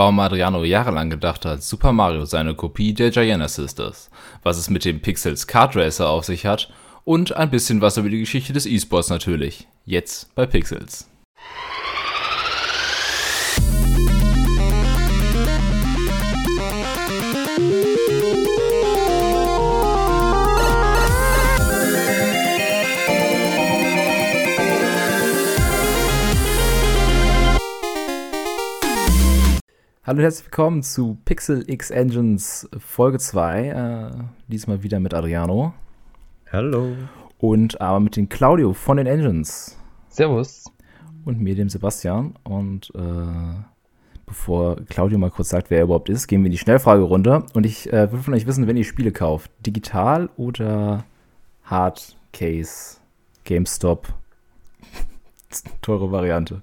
warum Adriano jahrelang gedacht hat, Super Mario sei eine Kopie der Giana Sisters, was es mit dem Pixels Kart Racer auf sich hat und ein bisschen was über die Geschichte des E-Sports natürlich. Jetzt bei Pixels. Hallo und herzlich willkommen zu Pixel X Engines Folge 2. Äh, diesmal wieder mit Adriano. Hallo. Und aber mit dem Claudio von den Engines. Servus. Und mir, dem Sebastian. Und äh, bevor Claudio mal kurz sagt, wer er überhaupt ist, gehen wir in die Schnellfragerunde. Und ich äh, will von euch wissen, wenn ihr Spiele kauft, digital oder Hardcase, GameStop, teure Variante.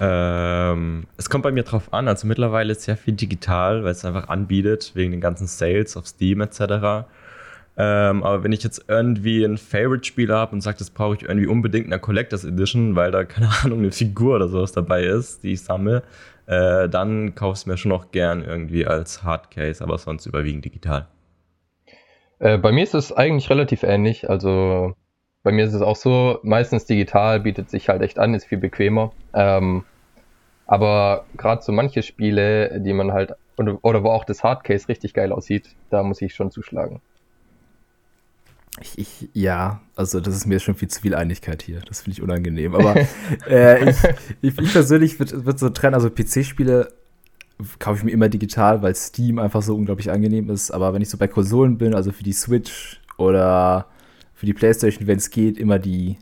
Ähm, es kommt bei mir drauf an. Also mittlerweile ist sehr viel digital, weil es einfach anbietet, wegen den ganzen Sales auf Steam etc. Ähm, aber wenn ich jetzt irgendwie ein Favorite-Spiel habe und sage, das brauche ich irgendwie unbedingt in der Collectors Edition, weil da, keine Ahnung, eine Figur oder sowas dabei ist, die ich sammle, äh, dann kaufe ich es mir schon noch gern irgendwie als Hardcase, aber sonst überwiegend digital. Äh, bei mir ist es eigentlich relativ ähnlich. Also bei mir ist es auch so, meistens digital bietet sich halt echt an, ist viel bequemer. Ähm, aber gerade so manche Spiele, die man halt, oder, oder wo auch das Hardcase richtig geil aussieht, da muss ich schon zuschlagen. Ich, ich, ja, also das ist mir schon viel zu viel Einigkeit hier. Das finde ich unangenehm. Aber äh, ich, ich, ich, persönlich würde würd so trennen, also PC-Spiele kaufe ich mir immer digital, weil Steam einfach so unglaublich angenehm ist. Aber wenn ich so bei Konsolen bin, also für die Switch oder für die Playstation, wenn es geht, immer die,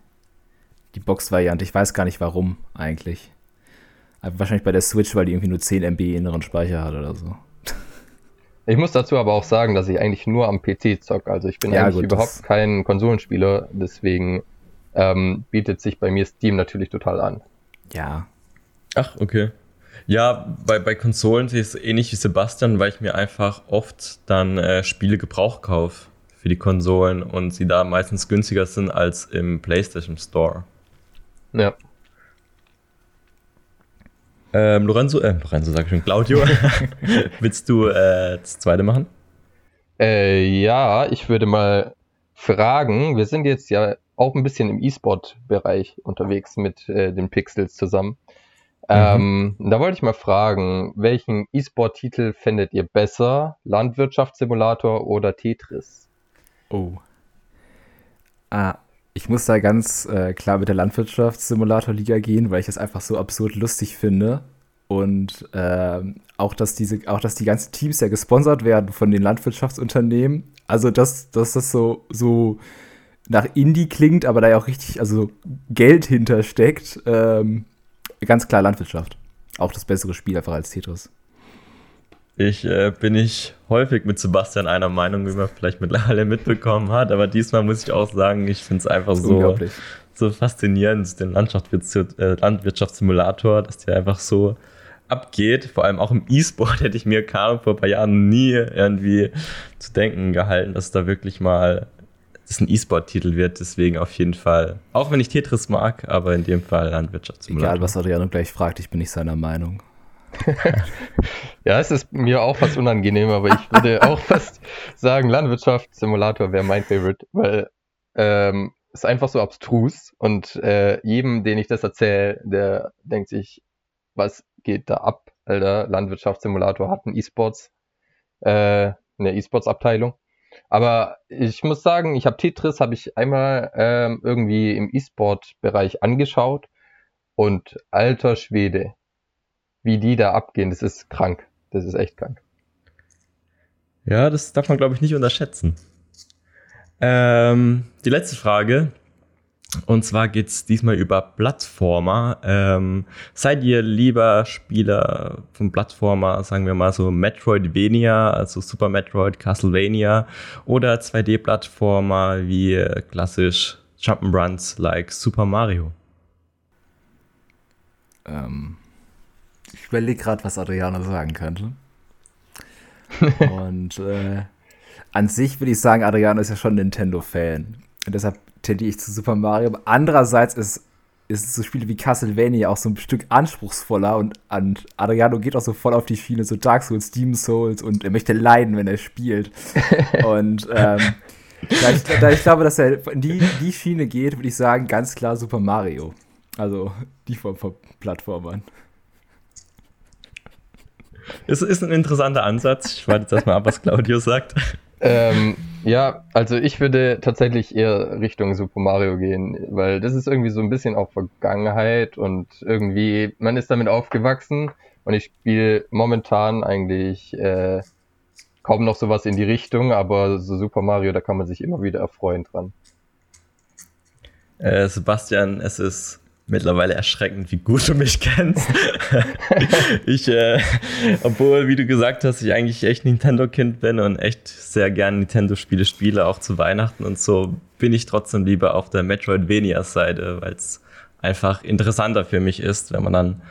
die Box-Variante. Ich weiß gar nicht warum eigentlich. Aber wahrscheinlich bei der Switch, weil die irgendwie nur 10 MB inneren Speicher hat oder so. Ich muss dazu aber auch sagen, dass ich eigentlich nur am PC zocke. Also ich bin ja, eigentlich gut, überhaupt kein Konsolenspieler, deswegen ähm, bietet sich bei mir Steam natürlich total an. Ja. Ach, okay. Ja, bei, bei Konsolen sehe ich es ähnlich wie Sebastian, weil ich mir einfach oft dann äh, Spiele Gebrauch kaufe für die Konsolen und sie da meistens günstiger sind als im PlayStation Store. Ja. Ähm, Lorenzo, äh, Lorenzo sag ich schon, Claudio, willst du äh, das zweite machen? Äh, ja, ich würde mal fragen, wir sind jetzt ja auch ein bisschen im E-Sport-Bereich unterwegs mit äh, den Pixels zusammen. Mhm. Ähm, da wollte ich mal fragen, welchen E-Sport-Titel findet ihr besser? Landwirtschaftssimulator oder Tetris? Oh. Ah, ich muss da ganz äh, klar mit der Landwirtschaftssimulator-Liga gehen, weil ich das einfach so absurd lustig finde. Und äh, auch, dass diese, auch, dass die ganzen Teams ja gesponsert werden von den Landwirtschaftsunternehmen. Also, dass, dass das so, so nach Indie klingt, aber da ja auch richtig, also Geld hintersteckt. Ähm, ganz klar Landwirtschaft. Auch das bessere Spiel einfach als Tetris. Ich äh, bin ich häufig mit Sebastian einer Meinung, wie man vielleicht mittlerweile mitbekommen hat, aber diesmal muss ich auch sagen, ich finde es einfach so, so faszinierend, den äh, Landwirtschaftssimulator, dass der einfach so abgeht. Vor allem auch im E-Sport hätte ich mir vor ein paar Jahren nie irgendwie zu denken gehalten, dass da wirklich mal das ein E-Sport-Titel wird. Deswegen auf jeden Fall, auch wenn ich Tetris mag, aber in dem Fall Landwirtschaftssimulator. Egal, was Adriano gleich fragt, ich bin nicht seiner Meinung. ja, es ist mir auch fast unangenehm, aber ich würde auch fast sagen, Landwirtschaftssimulator wäre mein Favorite, weil ähm, es einfach so abstrus und äh, jedem, den ich das erzähle, der denkt sich, was geht da ab, Alter? Landwirtschaftssimulator hat einen E-Sports, äh, eine E-Sports-Abteilung. Aber ich muss sagen, ich habe Tetris habe ich einmal ähm, irgendwie im E-Sport-Bereich angeschaut und alter Schwede, wie die da abgehen, das ist krank. Das ist echt krank. Ja, das darf man, glaube ich, nicht unterschätzen. Ähm, die letzte Frage. Und zwar geht es diesmal über Plattformer. Ähm, seid ihr lieber Spieler von Plattformer, sagen wir mal so Metroidvania, also Super Metroid, Castlevania oder 2D-Plattformer wie klassisch Jump'n'Runs like Super Mario? Ähm, ich überlege gerade, was Adriano sagen könnte. Und äh, an sich würde ich sagen, Adriano ist ja schon Nintendo-Fan. Und deshalb tendiere ich zu Super Mario. Aber andererseits ist ist so Spiele wie Castlevania auch so ein Stück anspruchsvoller und, und Adriano geht auch so voll auf die Schiene, so Dark Souls, Demon Souls und er möchte leiden, wenn er spielt. und ähm, da, ich, da ich glaube, dass er in die, die Schiene geht, würde ich sagen, ganz klar Super Mario. Also die Form von Plattformern. Es ist ein interessanter Ansatz. Ich warte jetzt erstmal ab, was Claudio sagt. Ähm, ja, also ich würde tatsächlich eher Richtung Super Mario gehen, weil das ist irgendwie so ein bisschen auch Vergangenheit und irgendwie, man ist damit aufgewachsen und ich spiele momentan eigentlich äh, kaum noch sowas in die Richtung, aber so Super Mario, da kann man sich immer wieder erfreuen dran. Äh, Sebastian, es ist mittlerweile erschreckend, wie gut du mich kennst. ich, äh, obwohl, wie du gesagt hast, ich eigentlich echt Nintendo-Kind bin und echt sehr gerne Nintendo-Spiele spiele, auch zu Weihnachten und so, bin ich trotzdem lieber auf der Metroidvania-Seite, weil es einfach interessanter für mich ist, wenn man dann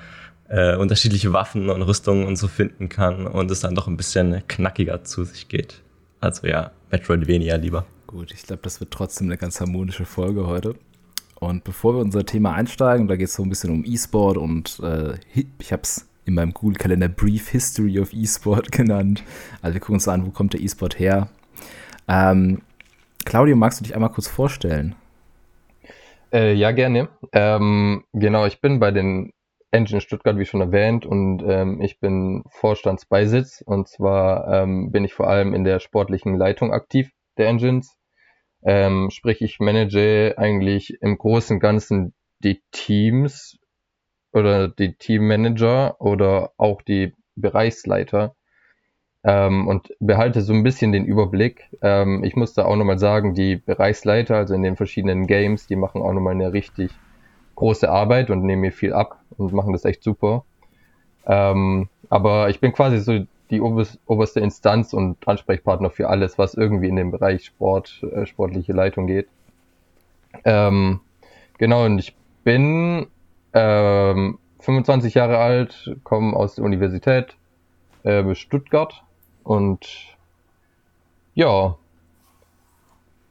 äh, unterschiedliche Waffen und Rüstungen und so finden kann und es dann doch ein bisschen knackiger zu sich geht. Also ja, Metroidvania lieber. Gut, ich glaube, das wird trotzdem eine ganz harmonische Folge heute. Und bevor wir unser Thema einsteigen, da geht es so ein bisschen um E-Sport und äh, ich habe es in meinem Google-Kalender Brief History of E-Sport genannt. Also wir gucken uns an, wo kommt der E-Sport her. Ähm, Claudio, magst du dich einmal kurz vorstellen? Äh, ja, gerne. Ähm, genau, ich bin bei den Engine Stuttgart, wie schon erwähnt, und ähm, ich bin Vorstandsbeisitz. Und zwar ähm, bin ich vor allem in der sportlichen Leitung aktiv der Engines. Ähm, sprich, ich manage eigentlich im Großen und Ganzen die Teams oder die Teammanager oder auch die Bereichsleiter ähm, und behalte so ein bisschen den Überblick. Ähm, ich muss da auch nochmal sagen, die Bereichsleiter, also in den verschiedenen Games, die machen auch nochmal eine richtig große Arbeit und nehmen mir viel ab und machen das echt super. Ähm, aber ich bin quasi so die oberste Instanz und Ansprechpartner für alles, was irgendwie in den Bereich Sport, äh, sportliche Leitung geht. Ähm, genau, und ich bin ähm, 25 Jahre alt, komme aus der Universität äh, Stuttgart und ja,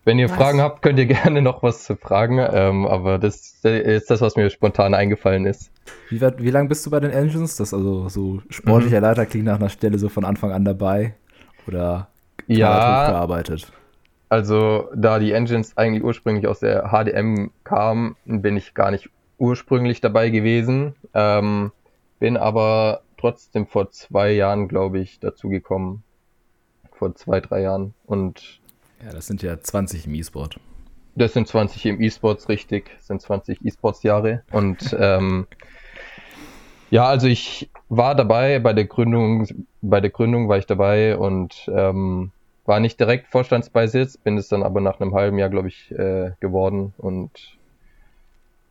wenn ihr was? Fragen habt, könnt ihr gerne noch was zu fragen, ähm, aber das ist das, was mir spontan eingefallen ist. Wie, wie lange bist du bei den Engines? Das also so sportlicher mhm. Leiter klingt nach einer Stelle so von Anfang an dabei oder ja, gearbeitet? Also da die Engines eigentlich ursprünglich aus der HDM kamen, bin ich gar nicht ursprünglich dabei gewesen, ähm, bin aber trotzdem vor zwei Jahren, glaube ich, dazugekommen. Vor zwei, drei Jahren und ja, das sind ja 20 im E-Sport. Das sind 20 im E-Sports, richtig. Das sind 20 E-Sports-Jahre. Und ähm, ja, also ich war dabei bei der Gründung, bei der Gründung war ich dabei und ähm, war nicht direkt Vorstandsbeisitz, bin es dann aber nach einem halben Jahr, glaube ich, äh, geworden. Und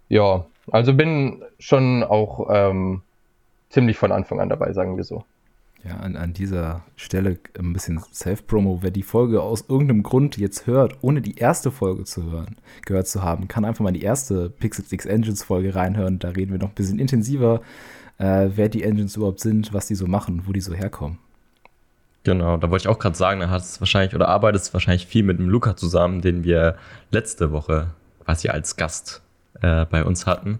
ja, also bin schon auch ähm, ziemlich von Anfang an dabei, sagen wir so. Ja, an, an dieser Stelle ein bisschen Self-Promo. Wer die Folge aus irgendeinem Grund jetzt hört, ohne die erste Folge zu hören, gehört zu haben, kann einfach mal die erste Pixel X Engines Folge reinhören. Da reden wir noch ein bisschen intensiver, äh, wer die Engines überhaupt sind, was die so machen, wo die so herkommen. Genau, da wollte ich auch gerade sagen, er hat es wahrscheinlich oder arbeitet wahrscheinlich viel mit dem Luca zusammen, den wir letzte Woche quasi als Gast äh, bei uns hatten.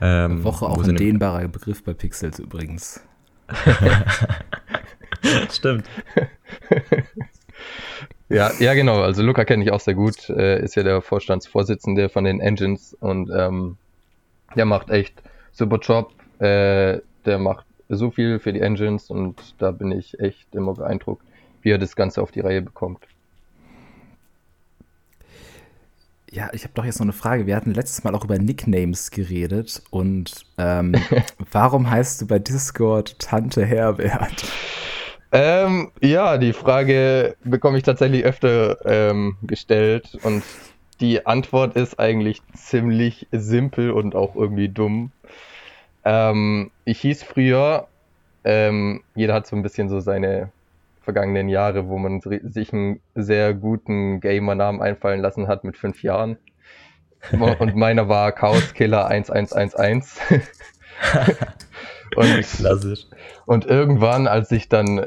Ähm, Woche auch ein dehnbarer Begriff bei Pixels übrigens. Stimmt. ja, ja, genau. Also Luca kenne ich auch sehr gut. Äh, ist ja der Vorstandsvorsitzende von den Engines und ähm, der macht echt super Job. Äh, der macht so viel für die Engines und da bin ich echt immer beeindruckt, wie er das Ganze auf die Reihe bekommt. Ja, ich habe doch jetzt noch eine Frage. Wir hatten letztes Mal auch über Nicknames geredet und ähm, warum heißt du bei Discord Tante Herbert? Ähm, ja, die Frage bekomme ich tatsächlich öfter ähm, gestellt und die Antwort ist eigentlich ziemlich simpel und auch irgendwie dumm. Ähm, ich hieß früher, ähm, jeder hat so ein bisschen so seine vergangenen Jahre, wo man sich einen sehr guten Gamer-Namen einfallen lassen hat mit fünf Jahren. Und meiner war Chaos Killer 1111. und, Klassisch. und irgendwann, als ich dann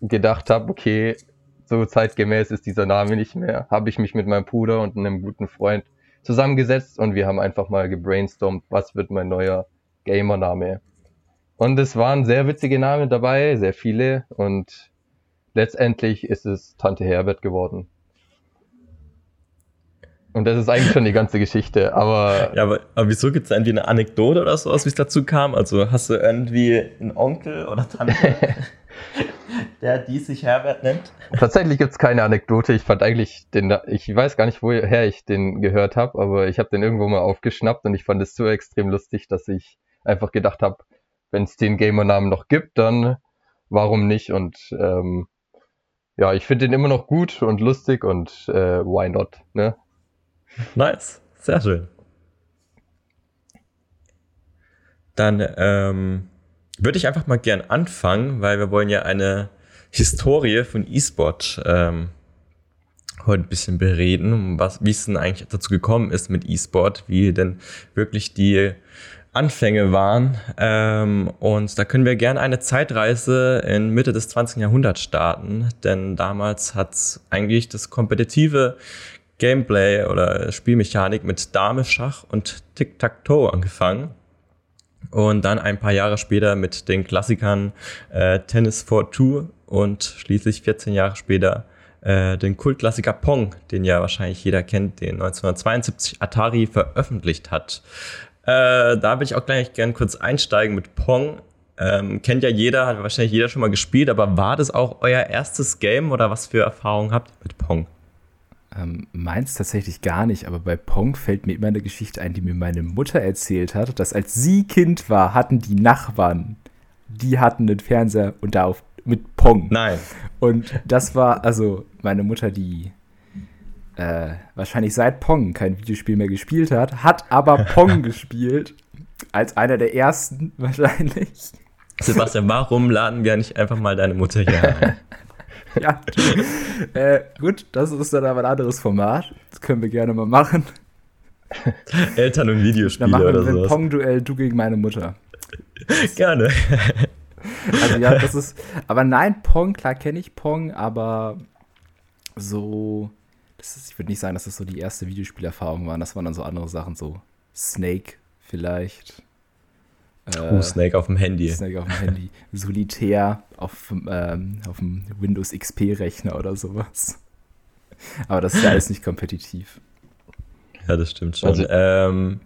gedacht habe, okay, so zeitgemäß ist dieser Name nicht mehr, habe ich mich mit meinem Bruder und einem guten Freund zusammengesetzt und wir haben einfach mal gebrainstormt, was wird mein neuer Gamer-Name. Und es waren sehr witzige Namen dabei, sehr viele und letztendlich ist es Tante Herbert geworden. Und das ist eigentlich schon die ganze Geschichte, aber. Ja, aber, aber wieso gibt es irgendwie eine Anekdote oder sowas, wie es dazu kam? Also hast du irgendwie einen Onkel oder Tante, der die sich Herbert nennt? Tatsächlich gibt es keine Anekdote. Ich fand eigentlich den, ich weiß gar nicht, woher ich den gehört habe, aber ich habe den irgendwo mal aufgeschnappt und ich fand es so extrem lustig, dass ich einfach gedacht habe, wenn es den Gamer-Namen noch gibt, dann warum nicht? Und ähm, ja, ich finde den immer noch gut und lustig und äh, why not, ne? Nice, sehr schön. Dann ähm, würde ich einfach mal gern anfangen, weil wir wollen ja eine Historie von E-Sport ähm, heute ein bisschen bereden, was, wie es denn eigentlich dazu gekommen ist mit E-Sport, wie denn wirklich die Anfänge waren. Ähm, und da können wir gerne eine Zeitreise in Mitte des 20. Jahrhunderts starten, denn damals hat eigentlich das kompetitive Gameplay oder Spielmechanik mit Dame, Schach und Tic-Tac-Toe angefangen. Und dann ein paar Jahre später mit den Klassikern äh, Tennis for Two und schließlich 14 Jahre später äh, den Kultklassiker Pong, den ja wahrscheinlich jeder kennt, den 1972 Atari veröffentlicht hat. Äh, da will ich auch gleich gerne kurz einsteigen mit Pong. Ähm, kennt ja jeder, hat wahrscheinlich jeder schon mal gespielt, aber war das auch euer erstes Game oder was für Erfahrungen habt ihr mit Pong? Ähm, meins tatsächlich gar nicht, aber bei Pong fällt mir immer eine Geschichte ein, die mir meine Mutter erzählt hat, dass als sie Kind war, hatten die Nachbarn, die hatten einen Fernseher und da auf, mit Pong. Nein. Und das war, also meine Mutter, die äh, wahrscheinlich seit Pong kein Videospiel mehr gespielt hat, hat aber Pong gespielt. Als einer der ersten wahrscheinlich. Sebastian, warum laden wir nicht einfach mal deine Mutter hier ein? ja, äh, gut, das ist dann aber ein anderes Format. Das können wir gerne mal machen. Eltern und Videospiele dann machen wir oder so. Pong-Duell, du gegen meine Mutter. Gerne. Also ja, das ist. Aber nein, Pong, klar kenne ich Pong, aber so. Das ist, ich würde nicht sagen, dass das so die erste Videospielerfahrung war. Das waren dann so andere Sachen, so Snake vielleicht. Äh, Snake auf dem Handy. Snake auf dem Handy. Solitär auf, ähm, auf dem Windows XP-Rechner oder sowas. Aber das ist ja alles nicht kompetitiv. Ja, das stimmt schon. Also, ähm,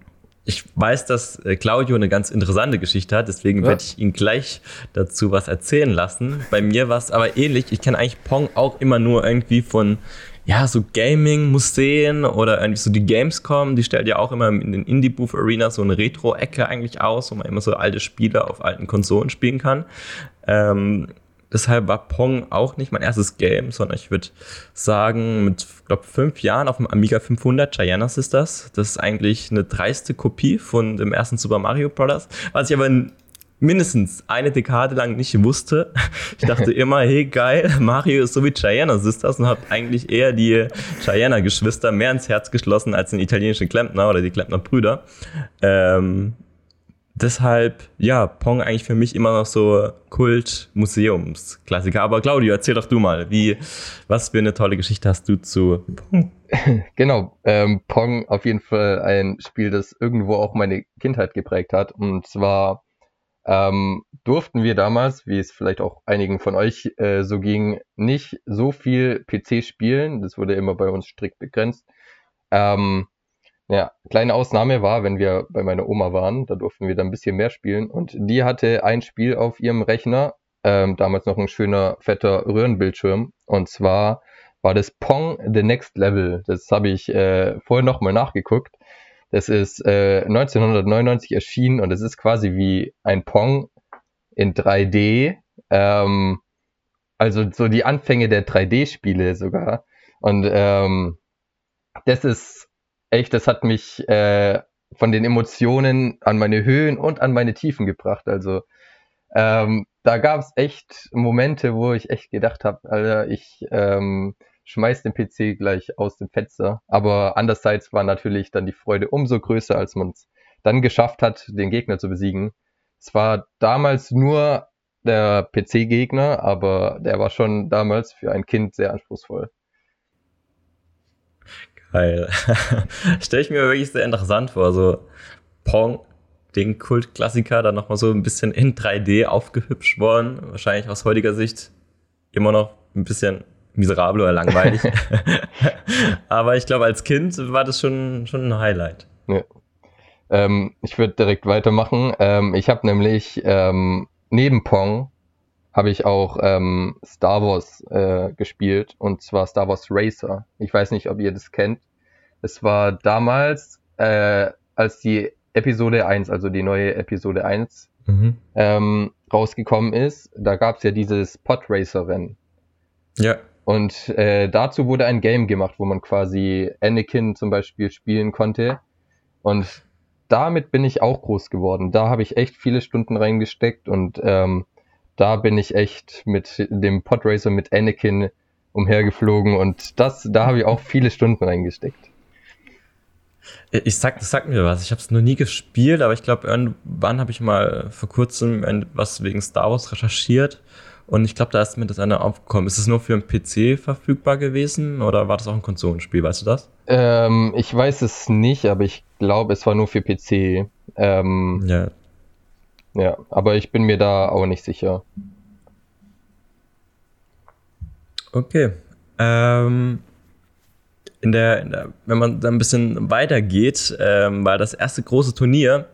ich weiß, dass äh, Claudio eine ganz interessante Geschichte hat, deswegen ja. werde ich ihn gleich dazu was erzählen lassen. Bei mir war es aber ähnlich. Ich kenne eigentlich Pong auch immer nur irgendwie von ja, so Gaming-Museen oder irgendwie so die Gamescom, die stellt ja auch immer in den Indie-Booth Arena so eine Retro-Ecke eigentlich aus, wo man immer so alte Spiele auf alten Konsolen spielen kann. Ähm, deshalb war Pong auch nicht mein erstes Game, sondern ich würde sagen, mit, glaube fünf Jahren auf dem Amiga 500, Giannas ist das. Das ist eigentlich eine dreiste Kopie von dem ersten Super Mario Bros., was ich aber mindestens eine Dekade lang nicht wusste. Ich dachte immer, hey geil, Mario ist so wie Gianna Sisters und habe eigentlich eher die Gianna-Geschwister mehr ins Herz geschlossen als den italienischen Klempner oder die Klempner-Brüder. Ähm, deshalb, ja, Pong eigentlich für mich immer noch so Kult-Museumsklassiker. Aber Claudio, erzähl doch du mal, wie, was für eine tolle Geschichte hast du zu Pong? Genau, ähm, Pong auf jeden Fall ein Spiel, das irgendwo auch meine Kindheit geprägt hat. Und zwar ähm, durften wir damals, wie es vielleicht auch einigen von euch äh, so ging, nicht so viel PC spielen. Das wurde immer bei uns strikt begrenzt. Ähm, ja, kleine Ausnahme war, wenn wir bei meiner Oma waren, da durften wir dann ein bisschen mehr spielen. Und die hatte ein Spiel auf ihrem Rechner, ähm, damals noch ein schöner, fetter Röhrenbildschirm. Und zwar war das Pong The Next Level. Das habe ich äh, vorher nochmal nachgeguckt. Das ist äh, 1999 erschienen und es ist quasi wie ein Pong in 3D. Ähm, also so die Anfänge der 3D-Spiele sogar. Und ähm, das ist echt, das hat mich äh, von den Emotionen an meine Höhen und an meine Tiefen gebracht. Also ähm, da gab es echt Momente, wo ich echt gedacht habe, Alter, ich ähm, schmeißt den PC gleich aus dem Fenster. Aber andererseits war natürlich dann die Freude umso größer, als man es dann geschafft hat, den Gegner zu besiegen. Es war damals nur der PC-Gegner, aber der war schon damals für ein Kind sehr anspruchsvoll. Weil stelle ich mir wirklich sehr interessant vor, so Pong, den Kultklassiker, dann nochmal so ein bisschen in 3D aufgehübscht worden. Wahrscheinlich aus heutiger Sicht immer noch ein bisschen miserabel oder langweilig. Aber ich glaube, als Kind war das schon, schon ein Highlight. Ja. Ähm, ich würde direkt weitermachen. Ähm, ich habe nämlich ähm, neben Pong habe ich auch ähm, Star Wars äh, gespielt und zwar Star Wars Racer. Ich weiß nicht, ob ihr das kennt. Es war damals, äh, als die Episode 1, also die neue Episode 1, mhm. ähm, rausgekommen ist, da gab es ja dieses Podracer-Rennen. Ja. Und äh, dazu wurde ein Game gemacht, wo man quasi Anakin zum Beispiel spielen konnte. Und damit bin ich auch groß geworden. Da habe ich echt viele Stunden reingesteckt und ähm, da bin ich echt mit dem Podracer mit Anakin umhergeflogen und das, da habe ich auch viele Stunden reingesteckt. Ich sag, das mir was. Ich habe es noch nie gespielt, aber ich glaube, irgendwann habe ich mal vor kurzem was wegen Star Wars recherchiert und ich glaube, da ist mir das eine aufgekommen. Ist es nur für einen PC verfügbar gewesen oder war das auch ein Konsolenspiel? Weißt du das? Ähm, ich weiß es nicht, aber ich glaube, es war nur für PC. Ähm, ja. Ja, aber ich bin mir da auch nicht sicher. Okay. Ähm, in der, in der, wenn man da ein bisschen weitergeht, ähm, war das erste große Turnier,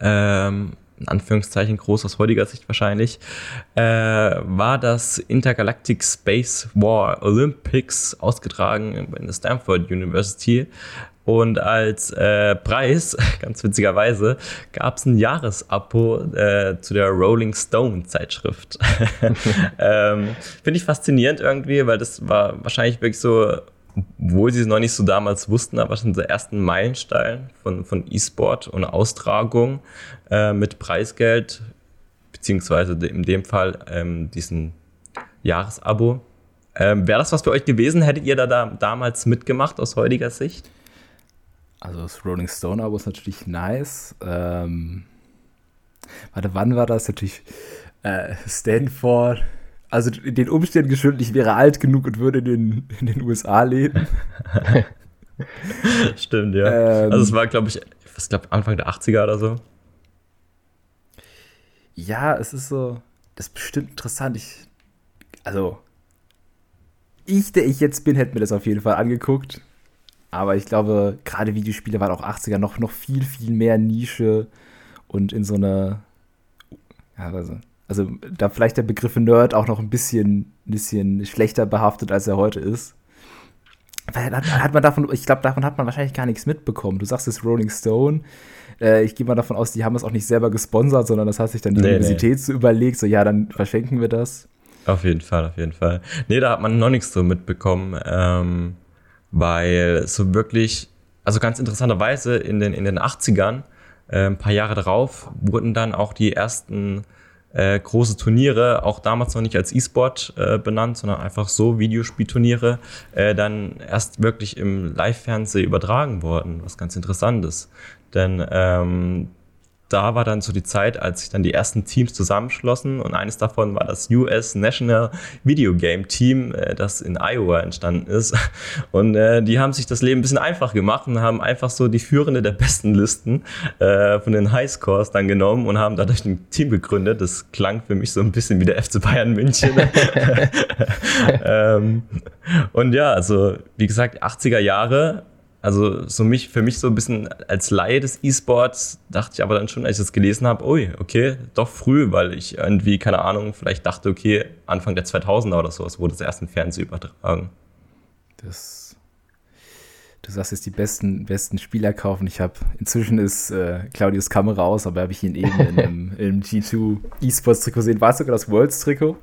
ähm, in Anführungszeichen groß aus heutiger Sicht wahrscheinlich, äh, war das Intergalactic Space War Olympics ausgetragen in der Stanford University. Und als äh, Preis, ganz witzigerweise, gab es ein Jahresabo äh, zu der Rolling Stone Zeitschrift. ähm, Finde ich faszinierend irgendwie, weil das war wahrscheinlich wirklich so obwohl sie es noch nicht so damals wussten, aber schon der ersten Meilenstein von, von E-Sport und Austragung äh, mit Preisgeld, beziehungsweise in dem Fall ähm, diesen Jahresabo. Ähm, Wäre das was für euch gewesen? Hättet ihr da, da damals mitgemacht aus heutiger Sicht? Also das Rolling Stone Abo ist natürlich nice. Ähm, warte, wann war das? Natürlich äh, Stanford also den Umständen geschuldet, ich wäre alt genug und würde in den, in den USA leben. Stimmt, ja. Ähm, also es war, glaube ich, was glaube Anfang der 80er oder so. Ja, es ist so, das ist bestimmt interessant. Ich, also, ich, der ich jetzt bin, hätte mir das auf jeden Fall angeguckt. Aber ich glaube, gerade Videospiele waren auch 80er noch, noch viel, viel mehr Nische und in so einer, ja, also also da vielleicht der Begriff Nerd auch noch ein bisschen, bisschen schlechter behaftet, als er heute ist. Weil hat, hat man davon, ich glaube, davon hat man wahrscheinlich gar nichts mitbekommen. Du sagst es Rolling Stone. Äh, ich gehe mal davon aus, die haben es auch nicht selber gesponsert, sondern das hat sich dann die nee, Universität nee. so überlegt, so ja, dann verschenken wir das. Auf jeden Fall, auf jeden Fall. Nee, da hat man noch nichts so mitbekommen, ähm, weil so wirklich, also ganz interessanterweise in den, in den 80ern, äh, ein paar Jahre darauf, wurden dann auch die ersten äh, große Turniere, auch damals noch nicht als E-Sport äh, benannt, sondern einfach so Videospielturniere, äh, dann erst wirklich im Live-Fernsehen übertragen worden, was ganz interessant ist. Denn ähm, da war dann so die Zeit, als sich dann die ersten Teams zusammenschlossen und eines davon war das US National Video Game Team, äh, das in Iowa entstanden ist. Und äh, die haben sich das Leben ein bisschen einfach gemacht und haben einfach so die Führende der besten Listen äh, von den Highscores dann genommen und haben dadurch ein Team gegründet. Das klang für mich so ein bisschen wie der FC Bayern München. ähm, und ja, also wie gesagt, 80er Jahre also so mich, für mich so ein bisschen als Laie des E-Sports dachte ich aber dann schon, als ich das gelesen habe, ui, okay, doch früh, weil ich irgendwie, keine Ahnung, vielleicht dachte, okay, Anfang der 2000er oder sowas wurde das erst im Fernsehen übertragen. Das, du sagst jetzt die besten, besten Spieler kaufen. Ich habe, inzwischen ist äh, Claudius Kamera aus, aber habe ich ihn eben in einem, im G2 E-Sports-Trikot gesehen. War es sogar das Worlds-Trikot?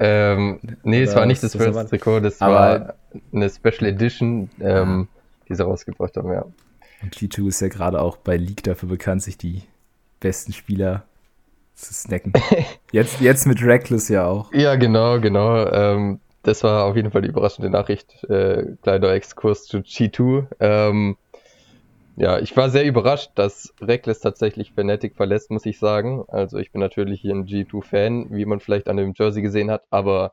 Ähm, nee, Oder es war nicht das, das Worlds-Trikot, das war eine Special Edition. Ähm, die sie rausgebracht haben, ja. Und G2 ist ja gerade auch bei League dafür bekannt, sich die besten Spieler zu snacken. jetzt, jetzt mit Reckless ja auch. Ja, genau, genau. Ähm, das war auf jeden Fall die überraschende Nachricht. Äh, kleiner Exkurs zu G2. Ähm, ja, ich war sehr überrascht, dass Reckless tatsächlich Fnatic verlässt, muss ich sagen. Also ich bin natürlich hier ein G2-Fan, wie man vielleicht an dem Jersey gesehen hat, aber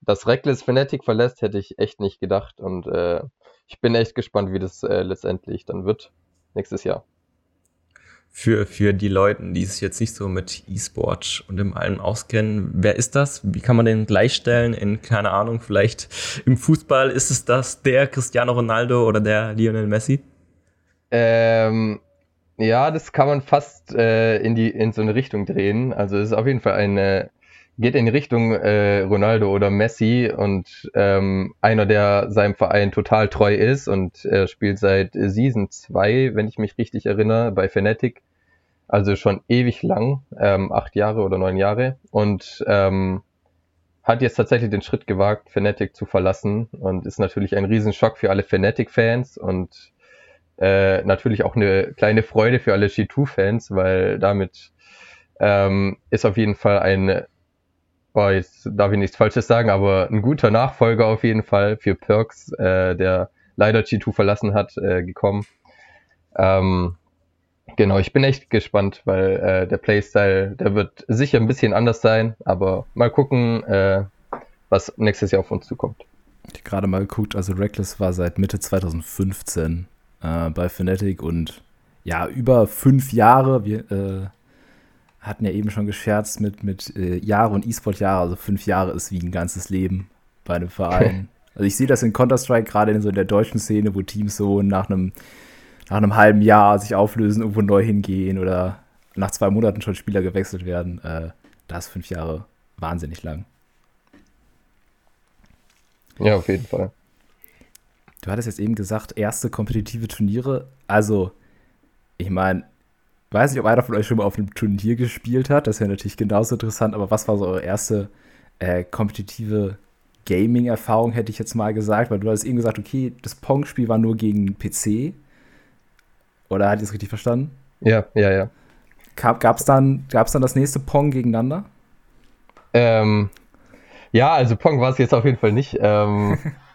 dass Reckless Fnatic verlässt, hätte ich echt nicht gedacht. Und äh, ich bin echt gespannt, wie das äh, letztendlich dann wird nächstes Jahr. Für, für die Leute, die sich jetzt nicht so mit E-Sport und im allem auskennen, wer ist das? Wie kann man den gleichstellen in, keine Ahnung, vielleicht im Fußball ist es das der Cristiano Ronaldo oder der Lionel Messi? Ähm, ja, das kann man fast äh, in, die, in so eine Richtung drehen. Also es ist auf jeden Fall eine, geht in Richtung äh, Ronaldo oder Messi und ähm, einer, der seinem Verein total treu ist und er spielt seit Season 2, wenn ich mich richtig erinnere, bei Fnatic. Also schon ewig lang, ähm, acht Jahre oder neun Jahre und ähm, hat jetzt tatsächlich den Schritt gewagt, Fnatic zu verlassen und ist natürlich ein Riesenschock für alle Fnatic-Fans und äh, natürlich auch eine kleine Freude für alle G2-Fans, weil damit ähm, ist auf jeden Fall ein, oh, jetzt darf ich nichts Falsches sagen, aber ein guter Nachfolger auf jeden Fall für Perks, äh, der leider G2 verlassen hat, äh, gekommen. Ähm, genau, ich bin echt gespannt, weil äh, der Playstyle, der wird sicher ein bisschen anders sein, aber mal gucken, äh, was nächstes Jahr auf uns zukommt. Ich gerade mal geguckt, also Reckless war seit Mitte 2015 äh, bei Fnatic und ja, über fünf Jahre. Wir äh, hatten ja eben schon gescherzt mit, mit äh, Jahre und E-Sport-Jahre. Also fünf Jahre ist wie ein ganzes Leben bei einem Verein. also ich sehe das in Counter-Strike gerade in so in der deutschen Szene, wo Teams so nach einem, nach einem halben Jahr sich auflösen, irgendwo neu hingehen oder nach zwei Monaten schon Spieler gewechselt werden. Äh, da ist fünf Jahre wahnsinnig lang. Ja, auf jeden Fall. Du hattest jetzt eben gesagt, erste kompetitive Turniere. Also, ich meine, weiß nicht, ob einer von euch schon mal auf einem Turnier gespielt hat. Das wäre natürlich genauso interessant. Aber was war so eure erste äh, kompetitive Gaming-Erfahrung, hätte ich jetzt mal gesagt? Weil du hast eben gesagt, okay, das Pong-Spiel war nur gegen PC. Oder hat ihr es richtig verstanden? Ja, ja, ja. Gab es dann, gab's dann das nächste Pong gegeneinander? Ähm, ja, also Pong war es jetzt auf jeden Fall nicht. Ähm,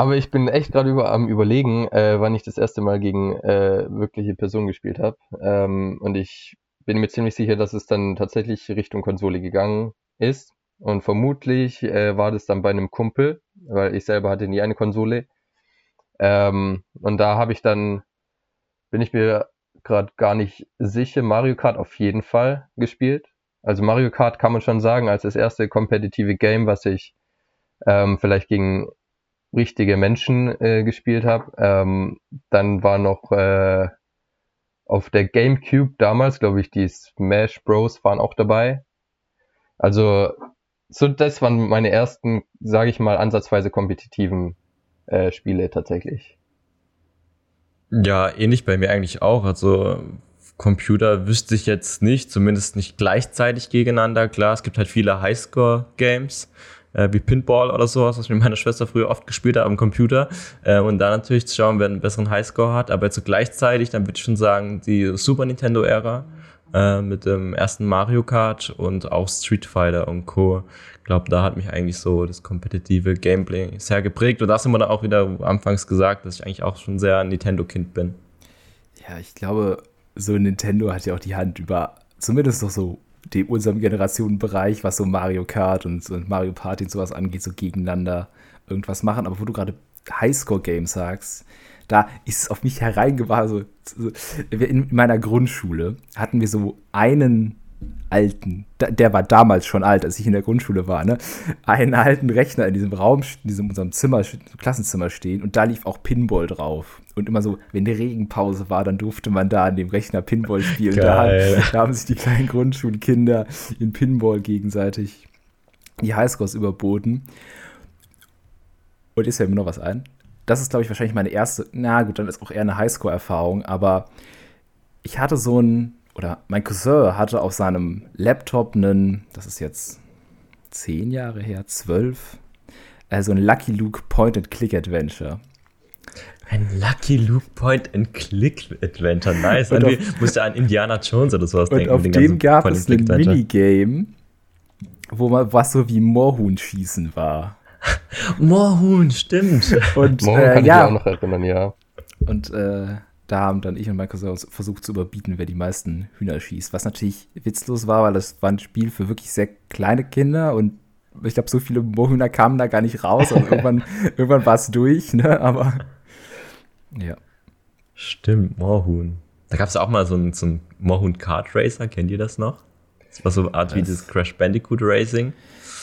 Aber ich bin echt gerade über, am überlegen, äh, wann ich das erste Mal gegen äh, wirkliche Personen gespielt habe. Ähm, und ich bin mir ziemlich sicher, dass es dann tatsächlich Richtung Konsole gegangen ist. Und vermutlich äh, war das dann bei einem Kumpel, weil ich selber hatte nie eine Konsole. Ähm, und da habe ich dann, bin ich mir gerade gar nicht sicher, Mario Kart auf jeden Fall gespielt. Also Mario Kart kann man schon sagen, als das erste kompetitive Game, was ich ähm, vielleicht gegen richtige Menschen äh, gespielt habe. Ähm, dann war noch äh, auf der GameCube damals, glaube ich, die Smash Bros. waren auch dabei. Also so das waren meine ersten, sage ich mal, ansatzweise kompetitiven äh, Spiele tatsächlich. Ja, ähnlich bei mir eigentlich auch. Also Computer wüsste ich jetzt nicht, zumindest nicht gleichzeitig gegeneinander. Klar, es gibt halt viele Highscore-Games, äh, wie Pinball oder sowas, was ich mit meiner Schwester früher oft gespielt habe am Computer. Äh, und da natürlich zu schauen, wer einen besseren Highscore hat. Aber jetzt gleichzeitig, dann würde ich schon sagen, die Super Nintendo-Ära äh, mit dem ersten Mario Kart und auch Street Fighter und Co. Ich glaube, da hat mich eigentlich so das kompetitive Gameplay sehr geprägt. Und da sind wir dann auch wieder anfangs gesagt, dass ich eigentlich auch schon sehr ein Nintendo-Kind bin. Ja, ich glaube, so Nintendo hat ja auch die Hand über zumindest doch so dem unserem Generationenbereich, was so Mario Kart und, und Mario Party und sowas angeht, so gegeneinander irgendwas machen. Aber wo du gerade Highscore-Games sagst, da ist es auf mich hereingewahr. So, so, in meiner Grundschule hatten wir so einen alten, der war damals schon alt, als ich in der Grundschule war, ne? Einen alten Rechner in diesem Raum, in diesem unserem Zimmer, Klassenzimmer stehen und da lief auch Pinball drauf. Und immer so, wenn die Regenpause war, dann durfte man da an dem Rechner Pinball spielen. Da, da, haben sich die kleinen Grundschulkinder in Pinball gegenseitig die Highscores überboten. Und ist ja immer noch was ein. Das ist, glaube ich, wahrscheinlich meine erste, na gut, dann ist auch eher eine Highscore-Erfahrung, aber ich hatte so ein oder mein Cousin hatte auf seinem Laptop einen, das ist jetzt zehn Jahre her, zwölf, also ein Lucky Luke Point-and-Click-Adventure. Ein Lucky Luke Point-and-Click-Adventure, nice. Und auf, musste an Indiana Jones oder sowas und denken. Auf dem gab es ein Minigame, wo man was so wie Moorhuhn schießen war. Moorhuhn, stimmt. Und, Moorhuhn äh, kann ja. ich auch noch erinnern, ja. Und äh, da haben dann ich und mein Cousin versucht zu überbieten, wer die meisten Hühner schießt. Was natürlich witzlos war, weil das war ein Spiel für wirklich sehr kleine Kinder und ich glaube, so viele Mohühner kamen da gar nicht raus. Und irgendwann, irgendwann war es durch, ne? Aber Ja. Stimmt, Moorhuhn. Da gab es auch mal so einen, so einen Moorhuhn Kart Racer, kennt ihr das noch? Das war so eine Art das wie das Crash Bandicoot Racing.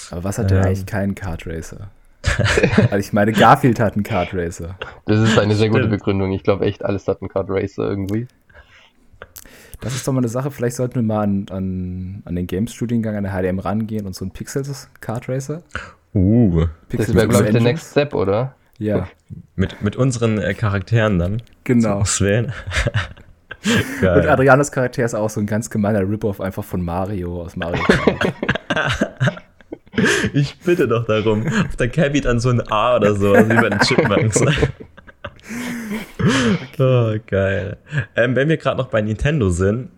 Aber was hat ähm, denn eigentlich keinen Kart Racer? also ich meine, Garfield hat einen Kart Racer. Das ist eine sehr gute Begründung. Ich glaube echt, alles hat einen Kart Racer irgendwie. Das ist doch mal eine Sache. Vielleicht sollten wir mal an, an, an den Games-Studiengang an der HDM rangehen und so ein Pixels Kart Racer. Uh. Pixels das wäre, glaube ich, der Next Step, oder? Ja. Mit, mit unseren äh, Charakteren dann. Genau. Auswählen. und Adrianos Charakter ist auch so ein ganz gemeiner Rip-Off einfach von Mario aus Mario Kart. Ich bitte doch darum. Auf der Cabby dann so ein A oder so, also wie bei den Chipmunks. oh, geil. Ähm, wenn wir gerade noch bei Nintendo sind,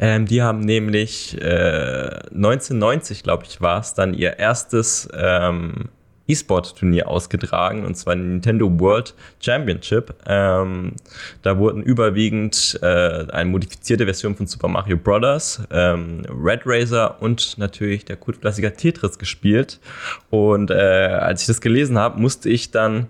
ähm, die haben nämlich äh, 1990, glaube ich, war es dann ihr erstes ähm, E-Sport-Turnier ausgetragen, und zwar Nintendo World Championship. Ähm, da wurden überwiegend äh, eine modifizierte Version von Super Mario Bros., ähm, Red Racer und natürlich der Kultklassiker Tetris gespielt. Und äh, als ich das gelesen habe, musste ich dann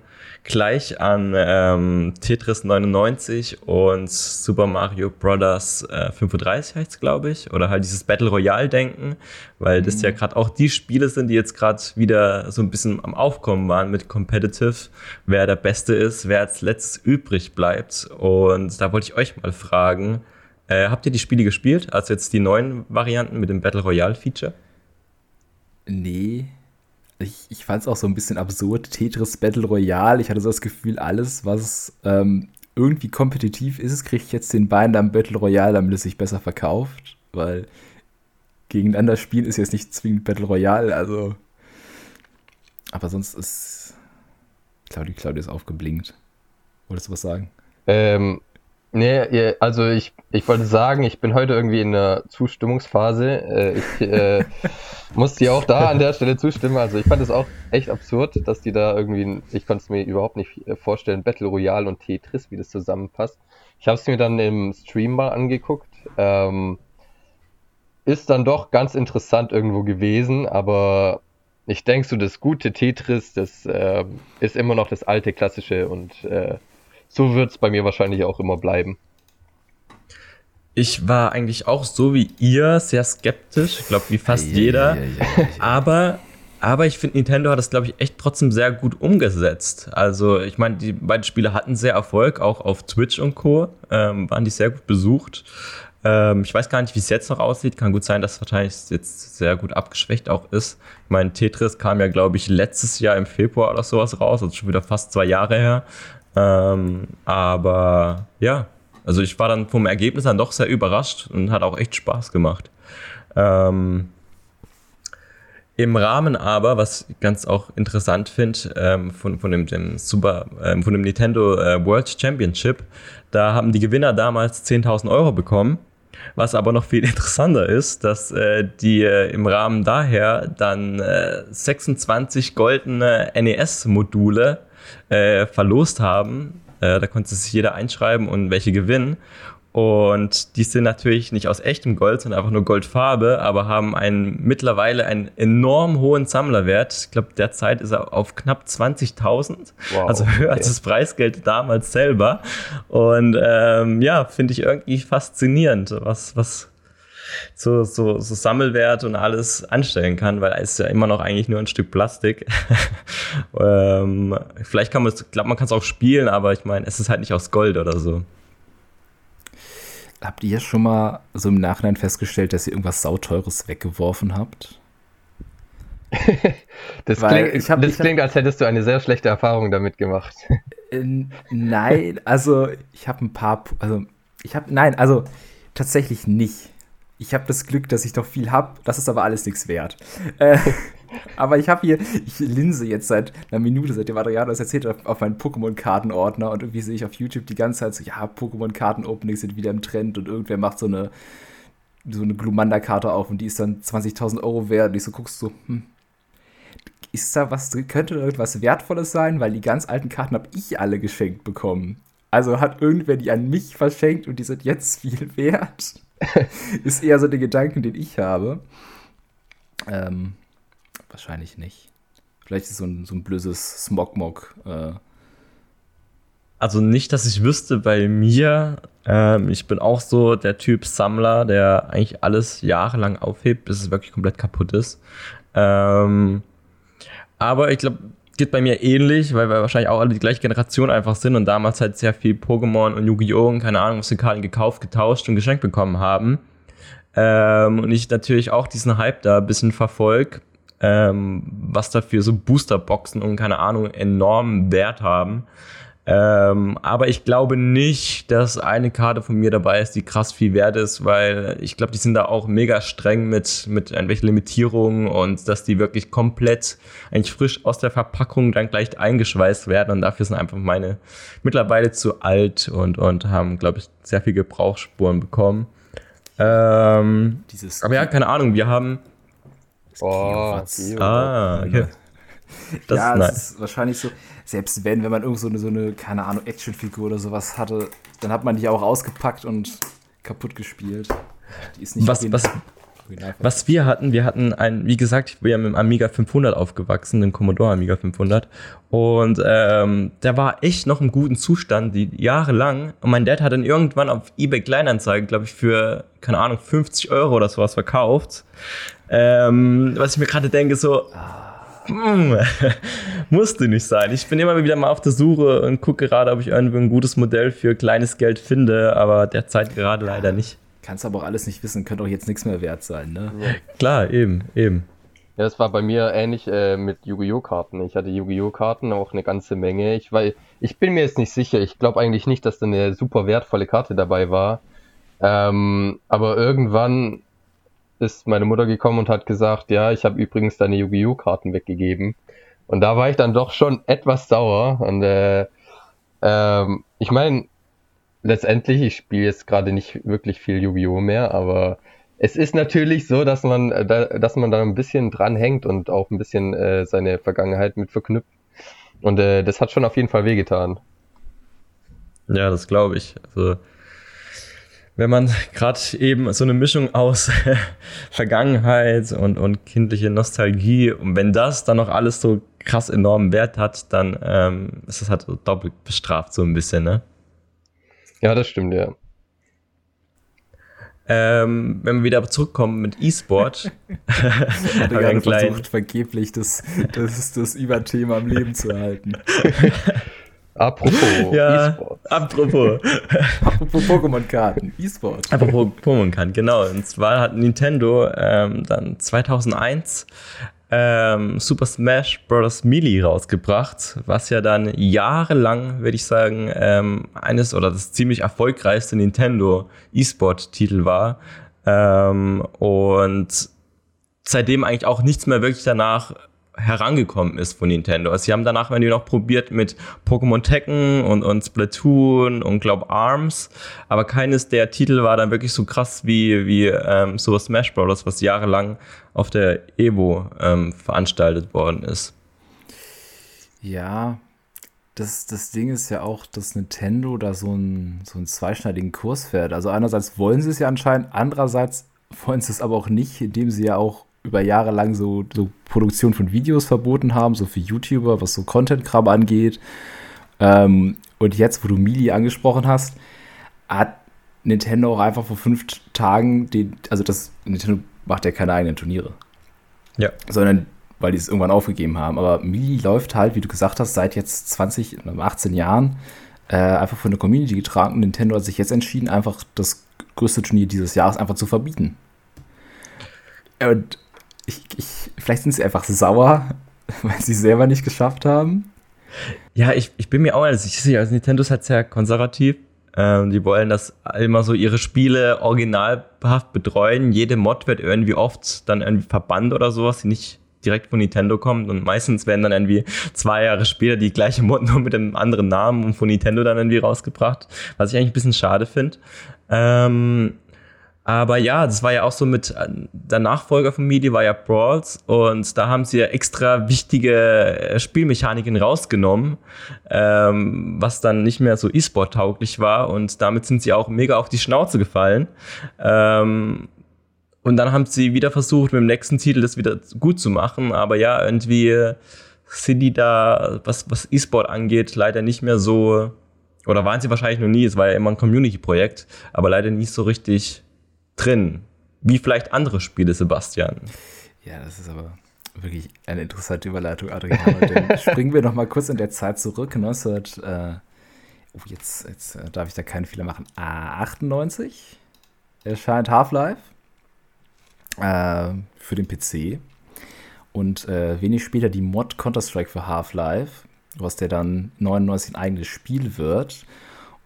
gleich an ähm, Tetris 99 und Super Mario Bros. Äh, 35 heißt es, glaube ich. Oder halt dieses Battle Royale denken, weil das ja mhm. gerade auch die Spiele sind, die jetzt gerade wieder so ein bisschen am Aufkommen waren mit Competitive, wer der Beste ist, wer als letztes übrig bleibt. Und da wollte ich euch mal fragen, äh, habt ihr die Spiele gespielt? Also jetzt die neuen Varianten mit dem Battle Royale Feature? Nee, ich, ich fand es auch so ein bisschen absurd. Tetris Battle Royale. Ich hatte so das Gefühl, alles, was ähm, irgendwie kompetitiv ist, kriege ich jetzt den Bein am Battle Royale, damit es sich besser verkauft. Weil gegeneinander spielen ist jetzt nicht zwingend Battle Royale. Also. Aber sonst ist. Claudia, Claudia ist aufgeblinkt. Wolltest du was sagen? Ähm, Nee, also ich, ich wollte sagen, ich bin heute irgendwie in der Zustimmungsphase. Äh, ich äh, muss dir auch da an der Stelle zustimmen. Also ich fand es auch echt absurd, dass die da irgendwie, ich konnte es mir überhaupt nicht äh, vorstellen, Battle Royale und Tetris, wie das zusammenpasst. Ich habe es mir dann im Stream mal angeguckt. Ähm, ist dann doch ganz interessant irgendwo gewesen, aber ich denke so, das gute Tetris, das äh, ist immer noch das alte klassische und äh, so wird es bei mir wahrscheinlich auch immer bleiben. Ich war eigentlich auch so wie ihr sehr skeptisch, ich glaube wie fast ja, jeder. Ja, ja, aber, aber ich finde, Nintendo hat das, glaube ich, echt trotzdem sehr gut umgesetzt. Also ich meine, die beiden Spiele hatten sehr Erfolg, auch auf Twitch und Co. Ähm, waren die sehr gut besucht. Ähm, ich weiß gar nicht, wie es jetzt noch aussieht. Kann gut sein, dass es wahrscheinlich jetzt sehr gut abgeschwächt auch ist. Ich meine, Tetris kam ja, glaube ich, letztes Jahr im Februar oder sowas raus, also schon wieder fast zwei Jahre her. Ähm, aber ja, also ich war dann vom Ergebnis dann doch sehr überrascht und hat auch echt Spaß gemacht. Ähm, Im Rahmen aber, was ich ganz auch interessant finde, ähm, von, von dem, dem Super, ähm, von dem Nintendo äh, World Championship, da haben die Gewinner damals 10.000 Euro bekommen. Was aber noch viel interessanter ist, dass äh, die äh, im Rahmen daher dann äh, 26 goldene NES-Module äh, verlost haben. Äh, da konnte sich jeder einschreiben und welche gewinnen. Und die sind natürlich nicht aus echtem Gold, sondern einfach nur Goldfarbe, aber haben einen, mittlerweile einen enorm hohen Sammlerwert. Ich glaube, derzeit ist er auf knapp 20.000. Wow, also höher okay. als das Preisgeld damals selber. Und ähm, ja, finde ich irgendwie faszinierend, was, was so, so, so Sammelwert und alles anstellen kann, weil es ist ja immer noch eigentlich nur ein Stück Plastik. ähm, vielleicht kann man es, glaube man kann es auch spielen, aber ich meine, es ist halt nicht aus Gold oder so. Habt ihr schon mal so im Nachhinein festgestellt, dass ihr irgendwas Sauteures weggeworfen habt? das, Weil klingt, hab, das klingt, als hättest du eine sehr schlechte Erfahrung damit gemacht. Äh, nein, also ich habe ein paar, also ich habe, nein, also tatsächlich nicht ich habe das Glück, dass ich noch viel habe. Das ist aber alles nichts wert. Äh, aber ich habe hier, ich linse jetzt seit einer Minute, seitdem Adriano das erzählt hat, auf meinen Pokémon-Kartenordner und irgendwie sehe ich auf YouTube die ganze Zeit so, ja, Pokémon-Karten-Openings sind wieder im Trend und irgendwer macht so eine, so eine Glumanda-Karte auf und die ist dann 20.000 Euro wert und ich so guckst so, hm, ist da was drin, könnte da irgendwas Wertvolles sein, weil die ganz alten Karten habe ich alle geschenkt bekommen. Also hat irgendwer die an mich verschenkt und die sind jetzt viel wert. ist eher so der Gedanke, den ich habe. Ähm, wahrscheinlich nicht. Vielleicht ist so ein, so ein blödes Smogmog äh, also nicht, dass ich wüsste bei mir. Ähm, ich bin auch so der Typ Sammler, der eigentlich alles jahrelang aufhebt, bis es wirklich komplett kaputt ist. Ähm, aber ich glaube, geht bei mir ähnlich, weil wir wahrscheinlich auch alle die gleiche Generation einfach sind und damals halt sehr viel Pokémon und Yu-Gi-Oh! und keine Ahnung, was die Karten gekauft, getauscht und geschenkt bekommen haben. Ähm, und ich natürlich auch diesen Hype da ein bisschen verfolge, ähm, was dafür so Boosterboxen und keine Ahnung enormen Wert haben. Ähm, aber ich glaube nicht, dass eine Karte von mir dabei ist, die krass viel wert ist, weil ich glaube, die sind da auch mega streng mit, mit irgendwelchen Limitierungen und dass die wirklich komplett eigentlich frisch aus der Verpackung dann gleich eingeschweißt werden und dafür sind einfach meine mittlerweile zu alt und, und haben, glaube ich, sehr viel Gebrauchsspuren bekommen. Ähm, Dieses aber ja, keine Ahnung, wir haben. Boah, ah, okay. Das ja, ist nice. ist wahrscheinlich so selbst wenn, wenn man irgend so eine, so eine keine Ahnung, Actionfigur oder sowas hatte, dann hat man die auch ausgepackt und kaputt gespielt. Die ist nicht was, was, was wir hatten, wir hatten ein, wie gesagt, ich bin ja mit dem Amiga 500 aufgewachsen, dem Commodore Amiga 500. Und ähm, der war echt noch im guten Zustand, die jahrelang. Und mein Dad hat dann irgendwann auf eBay Kleinanzeigen, glaube ich, für, keine Ahnung, 50 Euro oder sowas verkauft. Ähm, was ich mir gerade denke, so. Ah hm, musste nicht sein. Ich bin immer wieder mal auf der Suche und gucke gerade, ob ich irgendwie ein gutes Modell für kleines Geld finde, aber derzeit gerade leider nicht. Kannst aber auch alles nicht wissen, könnte auch jetzt nichts mehr wert sein, ne? Ja. Klar, eben, eben. Ja, das war bei mir ähnlich äh, mit Yu-Gi-Oh! Karten. Ich hatte Yu-Gi-Oh! Karten auch eine ganze Menge. Ich, weil, ich bin mir jetzt nicht sicher. Ich glaube eigentlich nicht, dass da eine super wertvolle Karte dabei war. Ähm, aber irgendwann ist meine Mutter gekommen und hat gesagt, ja, ich habe übrigens deine Yu-Gi-Oh! Karten weggegeben. Und da war ich dann doch schon etwas sauer. Und äh, ähm, ich meine, letztendlich, ich spiele jetzt gerade nicht wirklich viel Yu-Gi-Oh! mehr, aber es ist natürlich so, dass man, äh, da, dass man da ein bisschen dranhängt und auch ein bisschen äh, seine Vergangenheit mit verknüpft. Und äh, das hat schon auf jeden Fall wehgetan. Ja, das glaube ich. Also wenn man gerade eben so eine Mischung aus Vergangenheit und, und kindliche Nostalgie und wenn das dann noch alles so krass enormen Wert hat, dann ähm, ist das halt doppelt bestraft so ein bisschen, ne? Ja, das stimmt, ja. Ähm, wenn wir wieder zurückkommen mit E-Sport, hat er gerade versucht, vergeblich das, das, das Überthema am Leben zu halten. Apropos ja, E-Sports. Apropos. apropos Pokémon-Karten, E-Sport. Apropos Pokémon-Karten, genau. Und zwar hat Nintendo ähm, dann 2001 ähm, Super Smash Bros. Melee rausgebracht, was ja dann jahrelang, würde ich sagen, ähm, eines oder das ziemlich erfolgreichste Nintendo E-Sport-Titel war. Ähm, und seitdem eigentlich auch nichts mehr wirklich danach herangekommen ist von Nintendo. Also sie haben danach wenn die noch probiert mit Pokémon Tekken und, und Splatoon und glaub ARMS, aber keines der Titel war dann wirklich so krass wie, wie ähm, Super Smash Bros., was jahrelang auf der Evo ähm, veranstaltet worden ist. Ja, das, das Ding ist ja auch, dass Nintendo da so einen, so einen zweischneidigen Kurs fährt. Also einerseits wollen sie es ja anscheinend, andererseits wollen sie es aber auch nicht, indem sie ja auch über Jahre lang so, so Produktion von Videos verboten haben, so für YouTuber, was so Content-Kram angeht. Ähm, und jetzt, wo du Mili angesprochen hast, hat Nintendo auch einfach vor fünf Tagen den, also das, Nintendo macht ja keine eigenen Turniere. Ja. Sondern weil die es irgendwann aufgegeben haben. Aber Mili läuft halt, wie du gesagt hast, seit jetzt 20, 18 Jahren äh, einfach von der Community getragen. Nintendo hat sich jetzt entschieden, einfach das größte Turnier dieses Jahres einfach zu verbieten. Und ich, ich, vielleicht sind sie einfach sauer, weil sie selber nicht geschafft haben. Ja, ich, ich bin mir auch nicht sicher. Also Nintendo ist halt sehr konservativ. Ähm, die wollen, dass immer so ihre Spiele originalhaft betreuen. Jede Mod wird irgendwie oft dann irgendwie verbannt oder sowas, die nicht direkt von Nintendo kommt. Und meistens werden dann irgendwie zwei Jahre später die gleiche Mod nur mit einem anderen Namen und von Nintendo dann irgendwie rausgebracht. Was ich eigentlich ein bisschen schade finde. Ähm, aber ja, das war ja auch so mit, äh, der Nachfolger von MIDI war ja Brawls und da haben sie ja extra wichtige äh, Spielmechaniken rausgenommen, ähm, was dann nicht mehr so E-Sport-tauglich war und damit sind sie auch mega auf die Schnauze gefallen. Ähm, und dann haben sie wieder versucht, mit dem nächsten Titel das wieder gut zu machen, aber ja, irgendwie sind die da, was, was E-Sport angeht, leider nicht mehr so oder waren sie wahrscheinlich noch nie, es war ja immer ein Community-Projekt, aber leider nicht so richtig drin. Wie vielleicht andere Spiele, Sebastian. Ja, das ist aber wirklich eine interessante Überleitung, Adrian. springen wir noch mal kurz in der Zeit zurück. 19, äh, oh, jetzt, jetzt äh, darf ich da keinen Fehler machen. Ah, 98 erscheint Half-Life äh, für den PC. Und äh, wenig später die Mod Counter-Strike für Half-Life, was der dann 99 ein eigenes Spiel wird.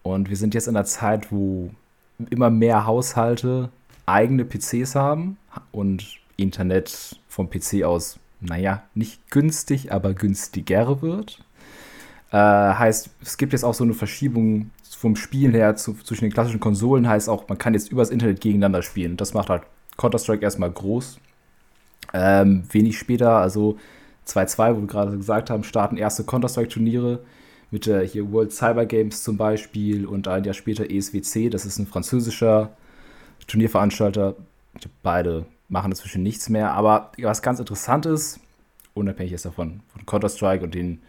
Und wir sind jetzt in einer Zeit, wo immer mehr Haushalte eigene PCs haben und Internet vom PC aus, naja, nicht günstig, aber günstiger wird. Äh, heißt, es gibt jetzt auch so eine Verschiebung vom Spielen her zu, zwischen den klassischen Konsolen, heißt auch, man kann jetzt übers Internet gegeneinander spielen. Das macht halt Counter-Strike erstmal groß. Ähm, wenig später, also 2-2, wo wir gerade gesagt haben, starten erste Counter-Strike-Turniere mit der hier World Cyber Games zum Beispiel und ein Jahr später ESWC, das ist ein französischer Turnierveranstalter. Beide machen inzwischen nichts mehr, aber was ganz interessant ist, unabhängig jetzt davon, von Counter-Strike und den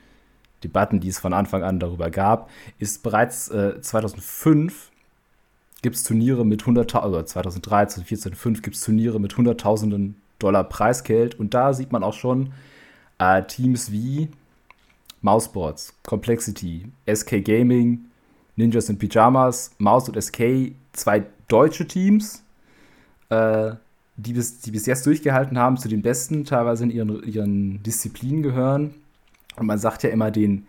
Debatten, die es von Anfang an darüber gab, ist bereits äh, 2005 gibt es Turniere mit 100.000, also 2013, 2014, 2015 gibt es Turniere mit Hunderttausenden Dollar Preisgeld und da sieht man auch schon äh, Teams wie Mouseboards, Complexity, SK Gaming, Ninjas in Pyjamas, Maus und SK, zwei deutsche Teams, äh, die, bis, die bis jetzt durchgehalten haben, zu den Besten, teilweise in ihren, ihren Disziplinen gehören. Und man sagt ja immer den,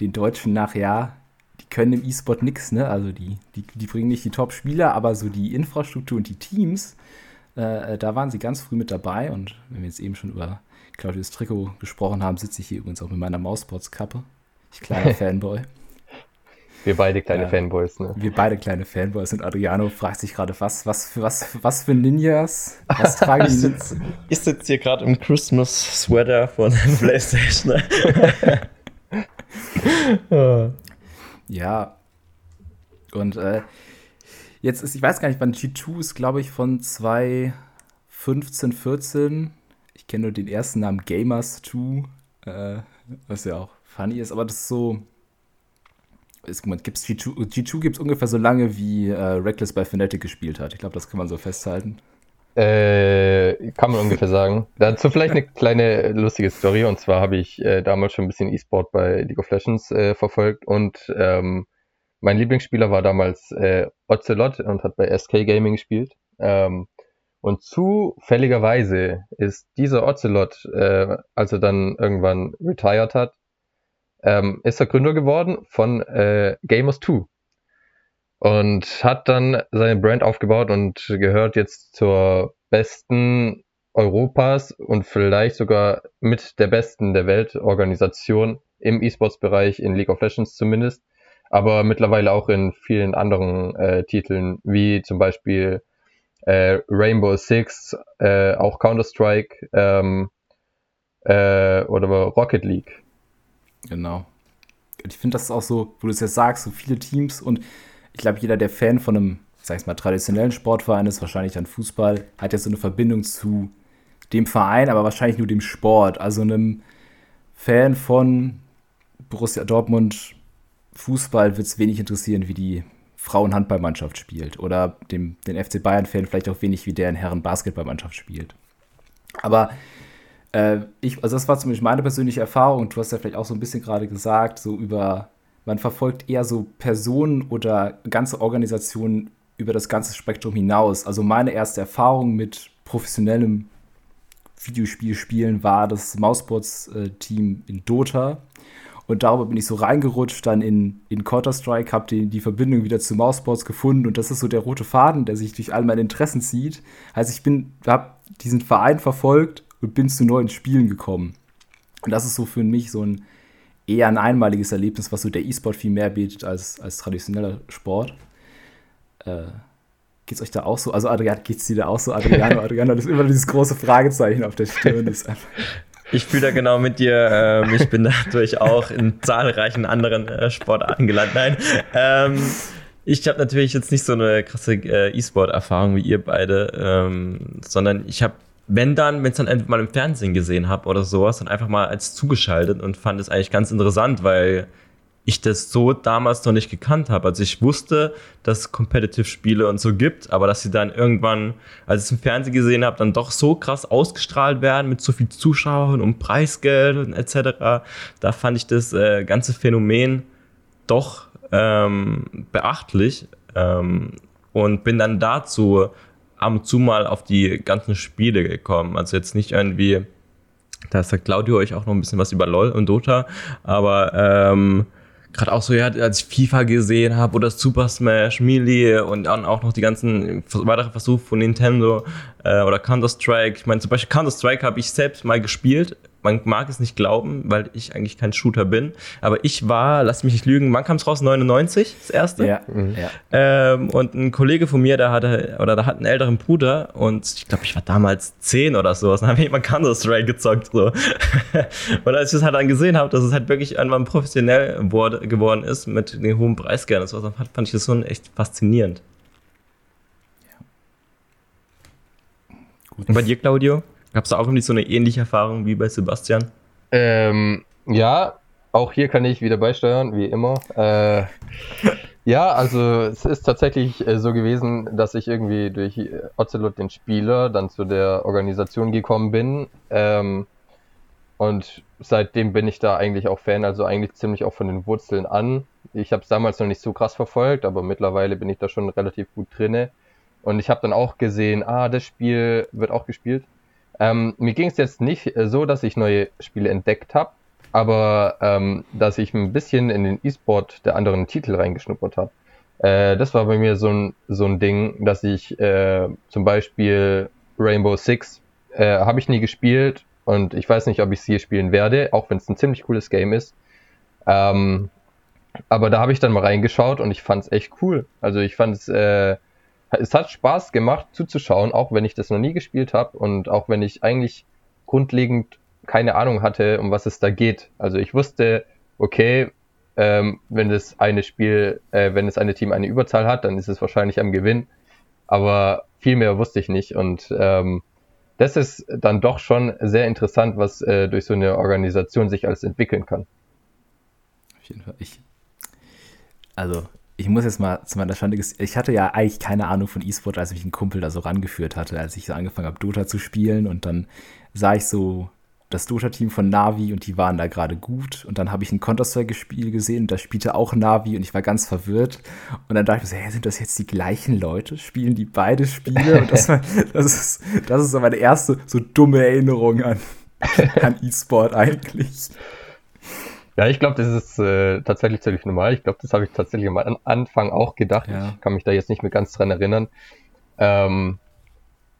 den Deutschen nach, ja, die können im E-Sport nichts, ne? Also die, die, die bringen nicht die Top-Spieler, aber so die Infrastruktur und die Teams, äh, da waren sie ganz früh mit dabei. Und wenn wir jetzt eben schon über Claudius Trikot gesprochen haben, sitze ich hier übrigens auch mit meiner Mousebots-Kappe. Ich kleiner Fanboy. Wir beide kleine ja, Fanboys, ne? Wir beide kleine Fanboys und Adriano fragt sich gerade, was, was, für, was, was für Ninjas? Was tragen? Sitz, ich sitze hier gerade im Christmas Sweater von PlayStation. ja. Und äh, jetzt ist, ich weiß gar nicht, wann G2 ist, glaube ich, von 2015, 14. Ich kenne nur den ersten Namen Gamers 2, äh, was ja auch funny ist, aber das ist so gibt's G2, G2 gibt es ungefähr so lange, wie äh, Reckless bei Fnatic gespielt hat. Ich glaube, das kann man so festhalten. Äh, kann man ungefähr sagen. Dazu vielleicht eine kleine lustige Story. Und zwar habe ich äh, damals schon ein bisschen E-Sport bei League of Legends äh, verfolgt. Und ähm, mein Lieblingsspieler war damals äh, Ocelot und hat bei SK Gaming gespielt. Ähm, und zufälligerweise ist dieser Ocelot, äh, als er dann irgendwann retired hat, ähm, ist er Gründer geworden von äh, Gamers 2 und hat dann seine Brand aufgebaut und gehört jetzt zur besten Europas und vielleicht sogar mit der besten der Weltorganisation im E-Sports-Bereich in League of Legends zumindest, aber mittlerweile auch in vielen anderen äh, Titeln wie zum Beispiel äh, Rainbow Six, äh, auch Counter-Strike ähm, äh, oder Rocket League. Genau. Ich finde das auch so, wo du es jetzt sagst, so viele Teams und ich glaube, jeder, der Fan von einem, sag ich mal, traditionellen Sportverein ist, wahrscheinlich dann Fußball, hat ja so eine Verbindung zu dem Verein, aber wahrscheinlich nur dem Sport. Also einem Fan von Borussia Dortmund Fußball wird es wenig interessieren, wie die Frauenhandballmannschaft spielt. Oder dem, den FC Bayern-Fan vielleicht auch wenig, wie der in Herren Basketballmannschaft spielt. Aber äh, ich, also das war zumindest meine persönliche Erfahrung du hast ja vielleicht auch so ein bisschen gerade gesagt, so über, man verfolgt eher so Personen oder ganze Organisationen über das ganze Spektrum hinaus. Also meine erste Erfahrung mit professionellem Videospielspielen war das Mouseboards-Team in Dota. Und darüber bin ich so reingerutscht, dann in, in Counter-Strike, habe die, die Verbindung wieder zu Mouseboards gefunden und das ist so der rote Faden, der sich durch all meine Interessen zieht. Also ich bin, habe diesen Verein verfolgt und bin zu neuen Spielen gekommen. Und das ist so für mich so ein eher ein einmaliges Erlebnis, was so der E-Sport viel mehr bietet als, als traditioneller Sport. Äh, es euch da auch so? Also Adrian, geht es dir da auch so? Adriano, Adriano, das ist immer dieses große Fragezeichen auf der Stirn. Das ich fühle da genau mit dir. Ähm, ich bin dadurch auch in zahlreichen anderen äh, Sportarten gelandet. Nein. Ähm, ich habe natürlich jetzt nicht so eine krasse äh, E-Sport-Erfahrung wie ihr beide, ähm, sondern ich habe wenn dann, wenn es dann mal im Fernsehen gesehen habe oder sowas, dann einfach mal als zugeschaltet und fand es eigentlich ganz interessant, weil ich das so damals noch nicht gekannt habe. Also ich wusste, dass es Competitive-Spiele und so gibt, aber dass sie dann irgendwann, als ich es im Fernsehen gesehen habe, dann doch so krass ausgestrahlt werden mit so viel Zuschauern und Preisgeld und etc. Da fand ich das äh, ganze Phänomen doch ähm, beachtlich ähm, und bin dann dazu ab und zu mal auf die ganzen Spiele gekommen. Also jetzt nicht irgendwie, da sagt Claudio euch auch noch ein bisschen was über LOL und Dota, aber ähm, gerade auch so, ja, als ich FIFA gesehen habe oder Super Smash, Melee und dann auch noch die ganzen weitere Versuche von Nintendo äh, oder Counter-Strike. Ich meine, zum Beispiel Counter-Strike habe ich selbst mal gespielt man mag es nicht glauben, weil ich eigentlich kein Shooter bin. Aber ich war, lass mich nicht lügen, wann kam es raus? 99, das erste. Ja. Mhm. Ähm, und ein Kollege von mir, der hatte, oder der hat einen älteren Bruder und ich glaube, ich war damals 10 oder so. Dann habe ich immer Counter-Strike gezockt. So. und als ich das halt dann gesehen habe, dass es halt wirklich irgendwann professionell geworden ist mit den hohen Preisgeldern, so, fand ich das schon echt faszinierend. Und bei dir, Claudio? Gab es da auch irgendwie so eine ähnliche Erfahrung wie bei Sebastian? Ähm, ja, auch hier kann ich wieder beisteuern, wie immer. Äh, ja, also es ist tatsächlich äh, so gewesen, dass ich irgendwie durch äh, Ocelot, den Spieler, dann zu der Organisation gekommen bin. Ähm, und seitdem bin ich da eigentlich auch Fan, also eigentlich ziemlich auch von den Wurzeln an. Ich habe es damals noch nicht so krass verfolgt, aber mittlerweile bin ich da schon relativ gut drinne. Und ich habe dann auch gesehen, ah, das Spiel wird auch gespielt. Ähm, mir ging es jetzt nicht äh, so, dass ich neue Spiele entdeckt habe, aber ähm, dass ich ein bisschen in den E-Sport der anderen Titel reingeschnuppert habe. Äh, das war bei mir so ein, so ein Ding, dass ich äh, zum Beispiel Rainbow Six äh, habe ich nie gespielt und ich weiß nicht, ob ich es hier spielen werde, auch wenn es ein ziemlich cooles Game ist. Ähm, aber da habe ich dann mal reingeschaut und ich fand es echt cool. Also ich fand es äh, es hat Spaß gemacht zuzuschauen, auch wenn ich das noch nie gespielt habe und auch wenn ich eigentlich grundlegend keine Ahnung hatte, um was es da geht. Also ich wusste, okay, ähm, wenn das eine Spiel, äh, wenn das eine Team eine Überzahl hat, dann ist es wahrscheinlich am Gewinn. Aber viel mehr wusste ich nicht und ähm, das ist dann doch schon sehr interessant, was äh, durch so eine Organisation sich alles entwickeln kann. Auf jeden Fall. Ich, also ich muss jetzt mal zu meiner Schande, ich hatte ja eigentlich keine Ahnung von E-Sport, als mich ein Kumpel da so rangeführt hatte, als ich so angefangen habe, Dota zu spielen und dann sah ich so das Dota-Team von Navi und die waren da gerade gut und dann habe ich ein Counter-Strike-Spiel gesehen und da spielte auch Navi und ich war ganz verwirrt und dann dachte ich so, hä, sind das jetzt die gleichen Leute? Spielen die beide Spiele? Und das, war, das, ist, das ist so meine erste so dumme Erinnerung an, an E-Sport eigentlich. Ja, ich glaube, das ist äh, tatsächlich ziemlich normal. Ich glaube, das habe ich tatsächlich am Anfang auch gedacht. Ja. Ich kann mich da jetzt nicht mehr ganz dran erinnern. Ähm,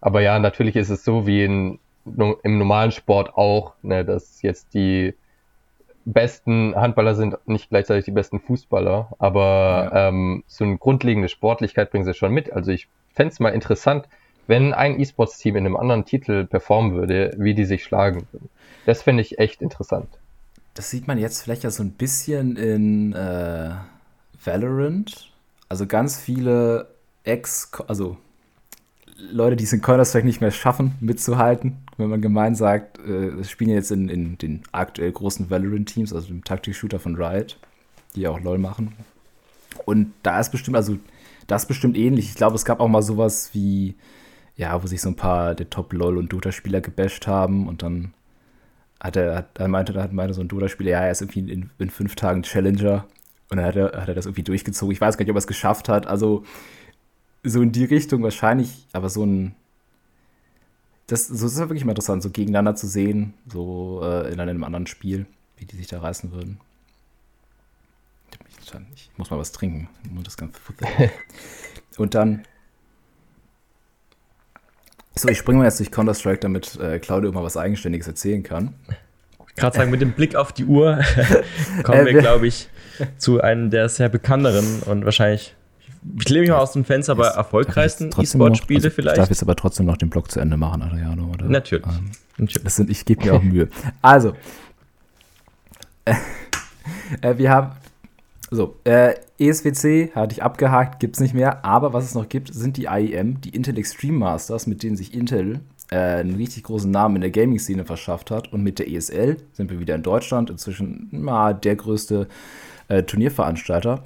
aber ja, natürlich ist es so wie in, im normalen Sport auch, ne, dass jetzt die besten Handballer sind nicht gleichzeitig die besten Fußballer, aber ja. ähm, so eine grundlegende Sportlichkeit bringen sie schon mit. Also ich fände es mal interessant, wenn ein E-Sports-Team in einem anderen Titel performen würde, wie die sich schlagen würden. Das fände ich echt interessant. Das sieht man jetzt vielleicht ja so ein bisschen in äh, Valorant. Also ganz viele Ex, also Leute, die es in Counter-Strike nicht mehr schaffen, mitzuhalten, wenn man gemein sagt, äh, spielen jetzt in, in den aktuell großen Valorant-Teams, also dem Taktik-Shooter von Riot, die ja auch LOL machen. Und da ist bestimmt, also das ist bestimmt ähnlich. Ich glaube, es gab auch mal sowas wie, ja, wo sich so ein paar der Top-LOL- und Dota-Spieler gebasht haben und dann hat er, hat, er meinte, da meinte so ein Dota-Spieler, ja, er ist irgendwie in, in, fünf Tagen Challenger und dann hat er, hat er das irgendwie durchgezogen. Ich weiß gar nicht, ob er es geschafft hat. Also so in die Richtung wahrscheinlich, aber so ein das, so ist es wirklich mal interessant, so gegeneinander zu sehen, so äh, in einem anderen Spiel, wie die sich da reißen würden. Ich muss mal was trinken. Das Und dann so, ich springe mal jetzt durch Counter-Strike, damit äh, Claudio mal was Eigenständiges erzählen kann. Gerade sagen, mit dem Blick auf die Uhr kommen äh, wir, glaube ich, zu einem der sehr bekannteren und wahrscheinlich, ich lehne mich mal aus dem Fenster, aber erfolgreichsten E-Sport-Spiele also, vielleicht. Ich darf jetzt aber trotzdem noch den Blog zu Ende machen, Adriano, oder? Natürlich. Ähm, Natürlich. Das sind, ich gebe mir auch Mühe. Also, äh, äh, wir haben so, äh, ESWC hatte ich abgehakt, gibt es nicht mehr. Aber was es noch gibt, sind die IEM, die Intel Extreme Masters, mit denen sich Intel äh, einen richtig großen Namen in der Gaming-Szene verschafft hat. Und mit der ESL sind wir wieder in Deutschland, inzwischen mal der größte äh, Turnierveranstalter.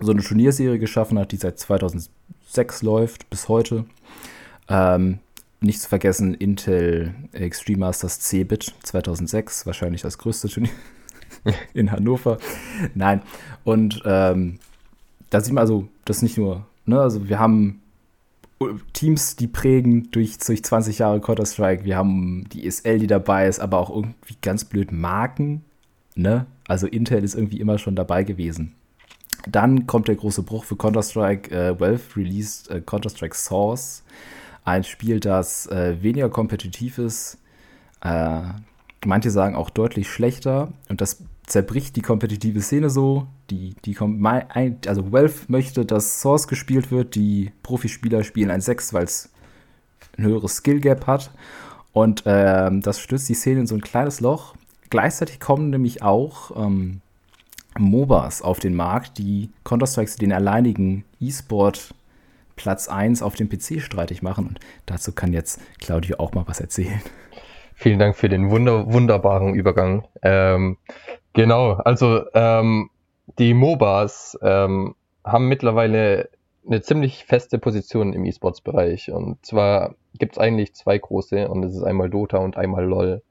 So eine Turnierserie geschaffen hat, die seit 2006 läuft, bis heute. Ähm, nicht zu vergessen, Intel Extreme Masters C-Bit 2006, wahrscheinlich das größte Turnier in Hannover. Nein, und ähm, da sieht man also, das nicht nur, ne, also wir haben Teams, die prägen durch, durch 20 Jahre Counter-Strike. Wir haben die ESL, die dabei ist, aber auch irgendwie ganz blöd Marken. Ne? Also Intel ist irgendwie immer schon dabei gewesen. Dann kommt der große Bruch für Counter-Strike. Äh, Valve released äh, Counter-Strike Source. Ein Spiel, das äh, weniger kompetitiv ist. Äh, manche sagen auch deutlich schlechter. Und das zerbricht die kompetitive Szene so. Die, die also Valve möchte, dass Source gespielt wird. Die Profispieler spielen ein 6, weil es ein höheres Skill Gap hat. Und ähm, das stößt die Szene in so ein kleines Loch. Gleichzeitig kommen nämlich auch ähm, MOBAs auf den Markt, die Counter-Strike den alleinigen E-Sport Platz 1 auf dem PC streitig machen. Und dazu kann jetzt Claudio auch mal was erzählen. Vielen Dank für den wunder wunderbaren Übergang. Ähm, Genau, also ähm, die MOBAs ähm, haben mittlerweile eine ziemlich feste Position im E-Sports-Bereich. Und zwar gibt es eigentlich zwei große, und das ist einmal Dota und einmal LOL,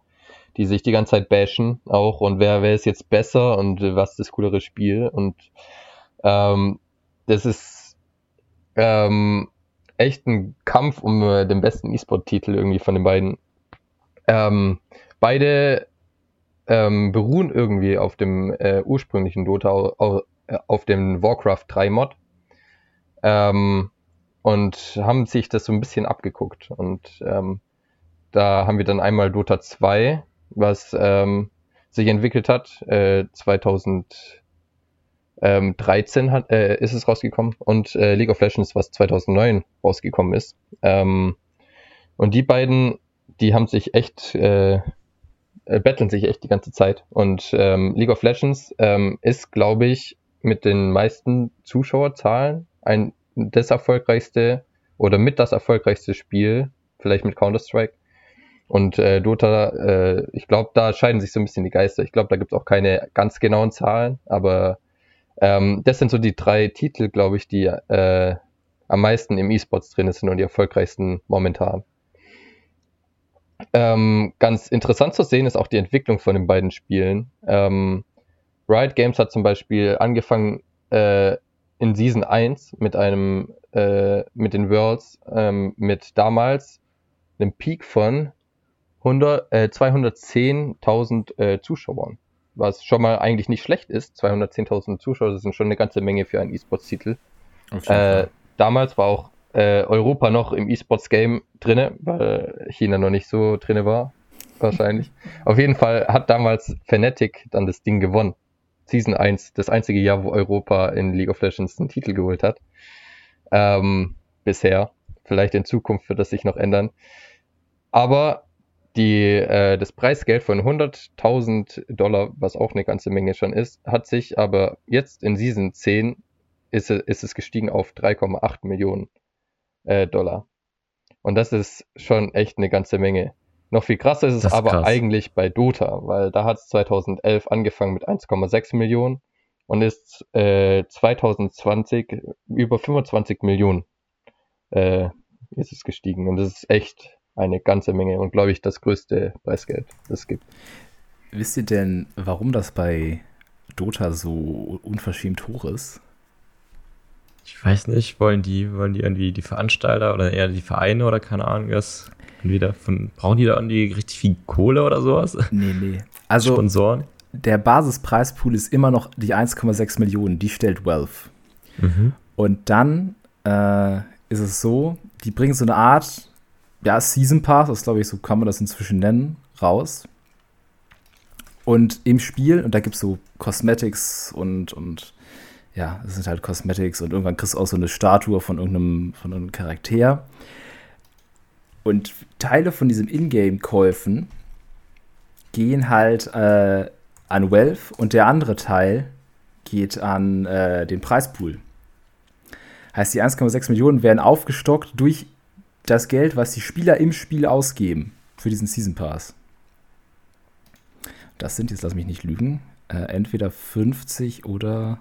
die sich die ganze Zeit bashen auch und wer, wer ist jetzt besser und was ist das coolere Spiel. Und ähm, das ist ähm, echt ein Kampf um äh, den besten E-Sport-Titel irgendwie von den beiden. Ähm, beide ähm, beruhen irgendwie auf dem äh, ursprünglichen Dota, auf, äh, auf dem Warcraft 3 Mod. Ähm, und haben sich das so ein bisschen abgeguckt. Und ähm, da haben wir dann einmal Dota 2, was ähm, sich entwickelt hat. Äh, 2013 hat, äh, ist es rausgekommen. Und äh, League of Legends, was 2009 rausgekommen ist. Ähm, und die beiden, die haben sich echt äh, äh, betteln sich echt die ganze Zeit. Und ähm, League of Legends ähm, ist, glaube ich, mit den meisten Zuschauerzahlen ein das erfolgreichste oder mit das erfolgreichste Spiel, vielleicht mit Counter-Strike. Und äh, Dota, äh, ich glaube, da scheiden sich so ein bisschen die Geister. Ich glaube, da gibt es auch keine ganz genauen Zahlen, aber ähm, das sind so die drei Titel, glaube ich, die äh, am meisten im E-Sports drin sind und die erfolgreichsten momentan. Ähm, ganz interessant zu sehen ist auch die Entwicklung von den beiden Spielen. Ähm, Riot Games hat zum Beispiel angefangen äh, in Season 1 mit einem, äh, mit den Worlds, ähm, mit damals einem Peak von 100, äh, 210.000 äh, Zuschauern. Was schon mal eigentlich nicht schlecht ist. 210.000 Zuschauer, das sind schon eine ganze Menge für einen E-Sports-Titel. Äh, damals war auch äh, Europa noch im E-Sports-Game drinne, weil China noch nicht so drinne war, wahrscheinlich. Auf jeden Fall hat damals Fnatic dann das Ding gewonnen. Season 1, das einzige Jahr, wo Europa in League of Legends einen Titel geholt hat. Ähm, bisher. Vielleicht in Zukunft wird das sich noch ändern. Aber die, äh, das Preisgeld von 100.000 Dollar, was auch eine ganze Menge schon ist, hat sich aber jetzt in Season 10 ist, ist es gestiegen auf 3,8 Millionen äh, Dollar. Und das ist schon echt eine ganze Menge. Noch viel krasser ist es aber krass. eigentlich bei Dota, weil da hat es 2011 angefangen mit 1,6 Millionen und ist äh, 2020 über 25 Millionen äh, ist es gestiegen. Und das ist echt eine ganze Menge und glaube ich das größte Preisgeld, das es gibt. Wisst ihr denn, warum das bei Dota so unverschämt hoch ist? Ich weiß nicht, wollen die, wollen die irgendwie die Veranstalter oder eher die Vereine oder keine Ahnung, was? Wieder von, brauchen die da irgendwie richtig viel Kohle oder sowas? Nee, nee. Also, Sponsoren? Der Basispreispool ist immer noch die 1,6 Millionen, die stellt Wealth. Mhm. Und dann äh, ist es so, die bringen so eine Art, ja, Season Pass, das glaube ich, so kann man das inzwischen nennen, raus. Und im Spiel, und da gibt es so Cosmetics und, und ja, es sind halt Cosmetics und irgendwann kriegst du auch so eine Statue von irgendeinem, von irgendeinem Charakter. Und Teile von diesen Ingame-Käufen gehen halt äh, an Wealth und der andere Teil geht an äh, den Preispool. Heißt, die 1,6 Millionen werden aufgestockt durch das Geld, was die Spieler im Spiel ausgeben für diesen Season Pass. Das sind, jetzt lass mich nicht lügen, äh, entweder 50 oder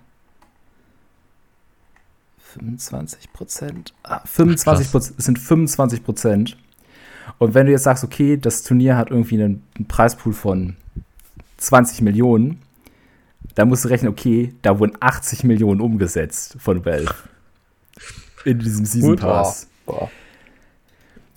25 Prozent. Ah, 25 Prozent sind 25 Prozent. Und wenn du jetzt sagst, okay, das Turnier hat irgendwie einen, einen Preispool von 20 Millionen, dann musst du rechnen, okay, da wurden 80 Millionen umgesetzt von Valve in diesem Season Pass. Boah.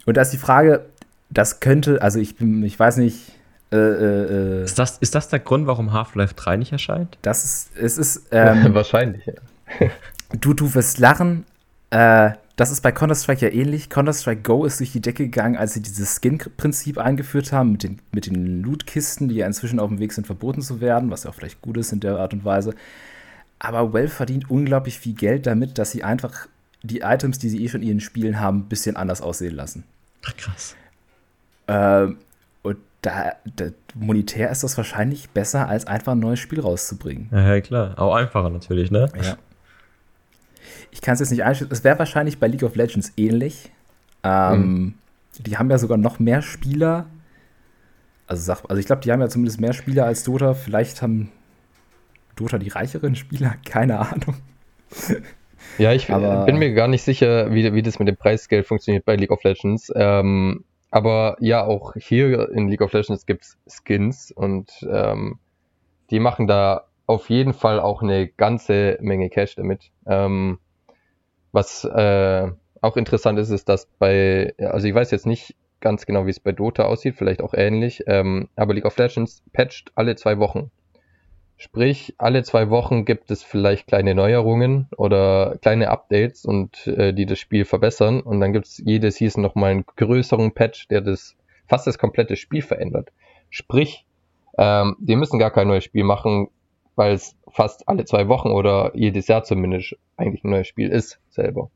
Und da ist die Frage, das könnte, also ich bin, ich weiß nicht. Äh, äh, äh ist, das, ist das der Grund, warum Half-Life 3 nicht erscheint? Das ist, es ist. Ähm, Wahrscheinlich, ja. du, du wirst lachen. Äh, das ist bei Counter-Strike ja ähnlich. Counter-Strike Go ist durch die Decke gegangen, als sie dieses Skin-Prinzip eingeführt haben mit den, mit den Loot-Kisten, die ja inzwischen auf dem Weg sind, verboten zu werden, was ja auch vielleicht gut ist in der Art und Weise. Aber Well verdient unglaublich viel Geld damit, dass sie einfach die Items, die sie eh schon in ihren Spielen haben, ein bisschen anders aussehen lassen. Ach, krass. Ähm, und da, da, monetär ist das wahrscheinlich besser, als einfach ein neues Spiel rauszubringen. Ja, ja klar. Auch einfacher natürlich, ne? Ja. Ich kann es jetzt nicht einschätzen. Es wäre wahrscheinlich bei League of Legends ähnlich. Ähm, mhm. Die haben ja sogar noch mehr Spieler. Also, sag, also ich glaube, die haben ja zumindest mehr Spieler als Dota. Vielleicht haben Dota die reicheren Spieler, keine Ahnung. Ja, ich aber, bin mir gar nicht sicher, wie, wie das mit dem Preisgeld funktioniert bei League of Legends. Ähm, aber ja, auch hier in League of Legends gibt es Skins und ähm, die machen da auf jeden Fall auch eine ganze Menge Cash damit. Ähm, was äh, auch interessant ist, ist, dass bei, also ich weiß jetzt nicht ganz genau, wie es bei Dota aussieht, vielleicht auch ähnlich, ähm, aber League of Legends patcht alle zwei Wochen. Sprich, alle zwei Wochen gibt es vielleicht kleine Neuerungen oder kleine Updates und äh, die das Spiel verbessern. Und dann gibt es jede Season nochmal einen größeren Patch, der das fast das komplette Spiel verändert. Sprich, ähm, die müssen gar kein neues Spiel machen, weil es fast alle zwei Wochen oder jedes Jahr zumindest eigentlich ein neues Spiel ist selber.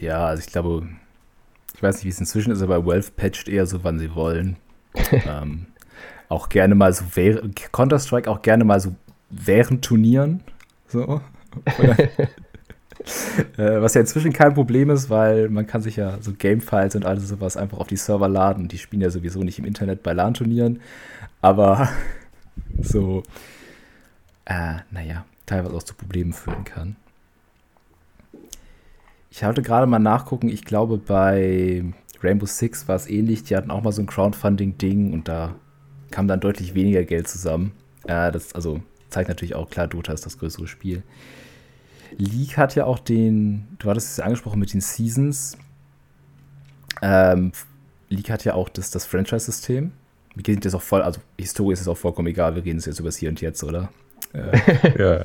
Ja, also ich glaube, ich weiß nicht, wie es inzwischen ist, aber Wealth patcht eher so, wann sie wollen. ähm, auch gerne mal so während, Counter-Strike auch gerne mal so während Turnieren. So. äh, was ja inzwischen kein Problem ist, weil man kann sich ja so Game-Files und alles sowas einfach auf die Server laden. Die spielen ja sowieso nicht im Internet bei LAN-Turnieren. Aber so, äh, naja, teilweise auch zu Problemen führen kann. Ich hatte gerade mal nachgucken, ich glaube bei Rainbow Six war es ähnlich. Die hatten auch mal so ein Crowdfunding-Ding und da kam dann deutlich weniger Geld zusammen. Äh, das also zeigt natürlich auch klar, Dota ist das größere Spiel. League hat ja auch den, du hattest es ja angesprochen mit den Seasons. Ähm, League hat ja auch das, das Franchise-System. Wir gehen jetzt auch voll, also Historie ist es auch vollkommen egal, wir reden jetzt über das Hier und Jetzt, oder? Äh, ja.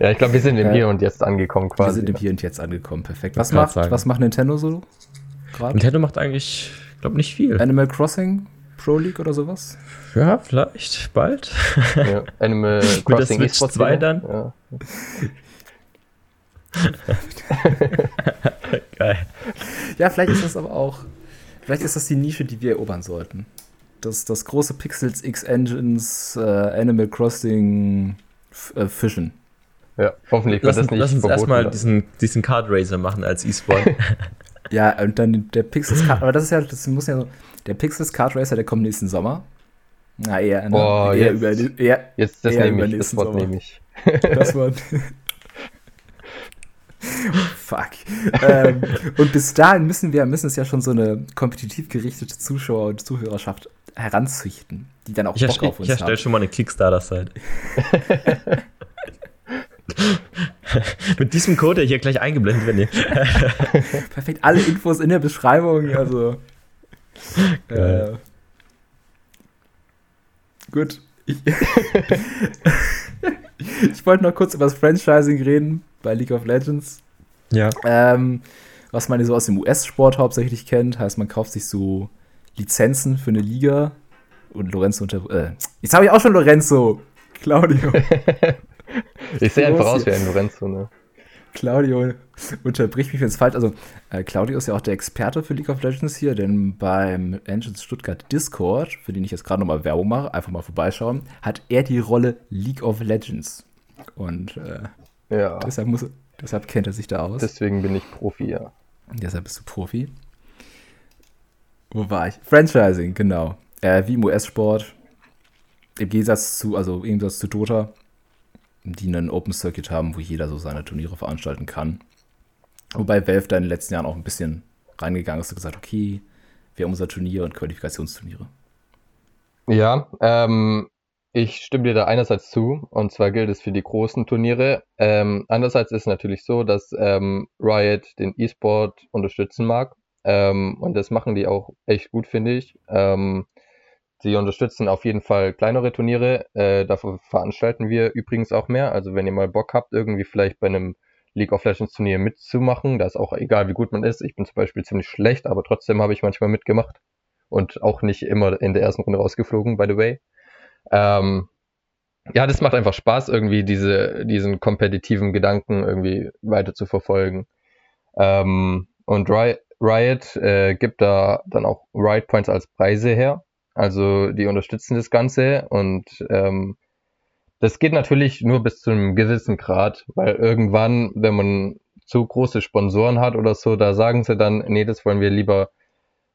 Ja, ich glaube, wir sind im Hier und Jetzt angekommen quasi. Wir sind im Hier und Jetzt angekommen, perfekt. Was macht, was macht Nintendo so? Grad? Nintendo macht eigentlich, ich glaube, nicht viel. Animal Crossing Pro League oder sowas? Ja, vielleicht bald. Ja, Animal Crossing Mit der Switch 2 dann. Ja. Geil. Ja, vielleicht ist das aber auch, vielleicht ist das die Nische, die wir erobern sollten. Das, das große Pixels X Engines äh, Animal Crossing äh, Fischen. Ja, hoffentlich wird das nicht Lass uns erstmal diesen, diesen Card Racer machen als E-Sport. ja, und dann der Pixels Card, aber das ist ja, das muss ja so, der Pixels Kart Racer, der kommt nächsten Sommer. Na, eher, ne? oh, eher jetzt, über, eher, jetzt das nehme ich, das Wort nehme ich. Das Wort. Fuck. ähm, und bis dahin müssen wir müssen es ja schon so eine kompetitiv gerichtete Zuschauer- und Zuhörerschaft heranzüchten, die dann auch ich Bock auf uns ich haben. Ich erstelle schon mal eine Kickstarter-Seite. Mit diesem Code, der hier gleich eingeblendet wird. Perfekt, alle Infos in der Beschreibung. Also äh, gut. Ich, ich wollte noch kurz über das Franchising reden bei League of Legends. Ja. Ähm, was man so aus dem US-Sport hauptsächlich kennt, heißt, man kauft sich so Lizenzen für eine Liga und Lorenzo unter. Äh, jetzt habe ich auch schon Lorenzo. Claudio. ich sehe einfach aus wie ein Lorenzo, ne? Claudio unterbricht mich, wenn es falsch Also, äh, Claudio ist ja auch der Experte für League of Legends hier, denn beim Engines Stuttgart Discord, für den ich jetzt gerade nochmal Werbung mache, einfach mal vorbeischauen, hat er die Rolle League of Legends. Und äh, ja. deshalb, muss, deshalb kennt er sich da aus. Deswegen bin ich Profi, ja. Deshalb bist du Profi. Wo war ich? Franchising, genau. Äh, wie im US-Sport. Im Gegensatz zu, also im Gegensatz zu Dota, die einen Open Circuit haben, wo jeder so seine Turniere veranstalten kann. Wobei Valve da in den letzten Jahren auch ein bisschen reingegangen ist und gesagt, okay, wir haben unser Turnier und Qualifikationsturniere. Ja, ähm, ich stimme dir da einerseits zu, und zwar gilt es für die großen Turniere. Ähm, andererseits ist natürlich so, dass ähm, Riot den E-Sport unterstützen mag. Ähm, und das machen die auch echt gut, finde ich. Ähm, sie unterstützen auf jeden Fall kleinere Turniere. Äh, dafür veranstalten wir übrigens auch mehr. Also wenn ihr mal Bock habt, irgendwie vielleicht bei einem League of Legends Turnier mitzumachen, da ist auch egal, wie gut man ist. Ich bin zum Beispiel ziemlich schlecht, aber trotzdem habe ich manchmal mitgemacht und auch nicht immer in der ersten Runde rausgeflogen, by the way. Ähm, ja, das macht einfach Spaß, irgendwie diese, diesen kompetitiven Gedanken irgendwie weiter zu verfolgen. Ähm, und Riot äh, gibt da dann auch Riot Points als Preise her. Also die unterstützen das Ganze und ähm, das geht natürlich nur bis zu einem gewissen Grad, weil irgendwann, wenn man zu große Sponsoren hat oder so, da sagen sie dann, nee, das wollen wir lieber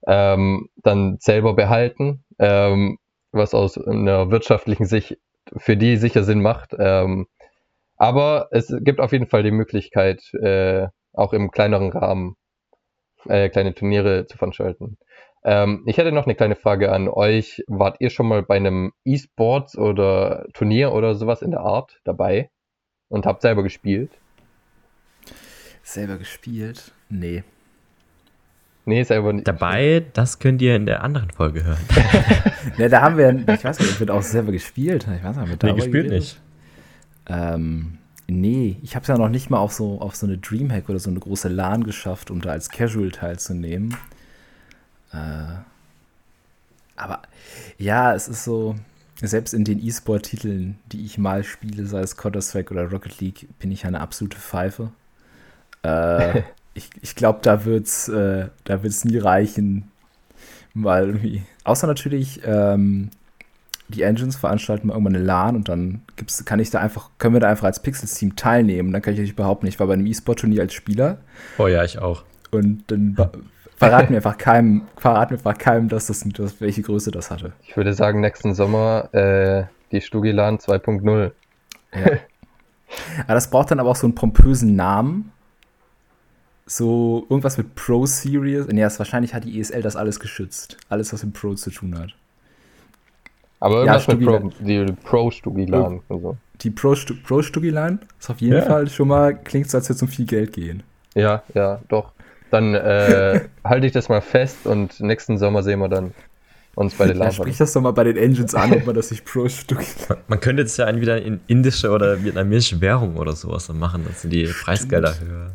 ähm, dann selber behalten. Ähm, was aus einer wirtschaftlichen Sicht für die sicher Sinn macht. Ähm, aber es gibt auf jeden Fall die Möglichkeit, äh, auch im kleineren Rahmen äh, kleine Turniere zu veranstalten. Ähm, ich hätte noch eine kleine Frage an euch. Wart ihr schon mal bei einem E-Sports oder Turnier oder sowas in der Art dabei und habt selber gespielt? Selber gespielt? Nee. Nee, ist aber nicht. Dabei, das könnt ihr in der anderen Folge hören. ne, da haben wir, ich weiß nicht, wird auch selber gespielt. Ich weiß nicht, nee, gespielt nicht. Ähm, nee, ich habe es ja noch nicht mal auf so, auf so eine Dreamhack oder so eine große LAN geschafft, um da als Casual teilzunehmen. Äh, aber ja, es ist so, selbst in den E-Sport-Titeln, die ich mal spiele, sei es Counter-Strike oder Rocket League, bin ich eine absolute Pfeife. Äh, ich, ich glaube, da wird es äh, nie reichen, weil irgendwie, außer natürlich, ähm, die Engines veranstalten mal irgendwann eine LAN und dann gibt's, kann ich da einfach, können wir da einfach als Pixels-Team teilnehmen. Dann kann ich euch behaupten, ich war bei einem E-Sport-Turnier als Spieler. Oh ja, ich auch. Und dann verraten wir einfach keinem, verraten wir einfach keinem, dass das, dass, welche Größe das hatte. Ich würde sagen, nächsten Sommer äh, die Stugi-LAN 2.0. Ja. aber das braucht dann aber auch so einen pompösen Namen so irgendwas mit Pro Series. Ja, wahrscheinlich hat die ESL das alles geschützt. Alles, was mit Pro zu tun hat. Aber irgendwas ja, mit Pro, die Pro Stugilan. Also. Die Pro, Stu Pro Stugilan ist auf jeden ja. Fall schon mal, klingt so, als würde es um viel Geld gehen. Ja, ja, doch. Dann äh, halte ich das mal fest und nächsten Sommer sehen wir dann uns bei den Lava. Ja, sprich das doch mal bei den Engines an, ob man das nicht Pro Stugilan. Man, könnte jetzt ja entweder in indische oder vietnamische Währung oder sowas machen, dass sind die Stimmt. Preisgelder höher.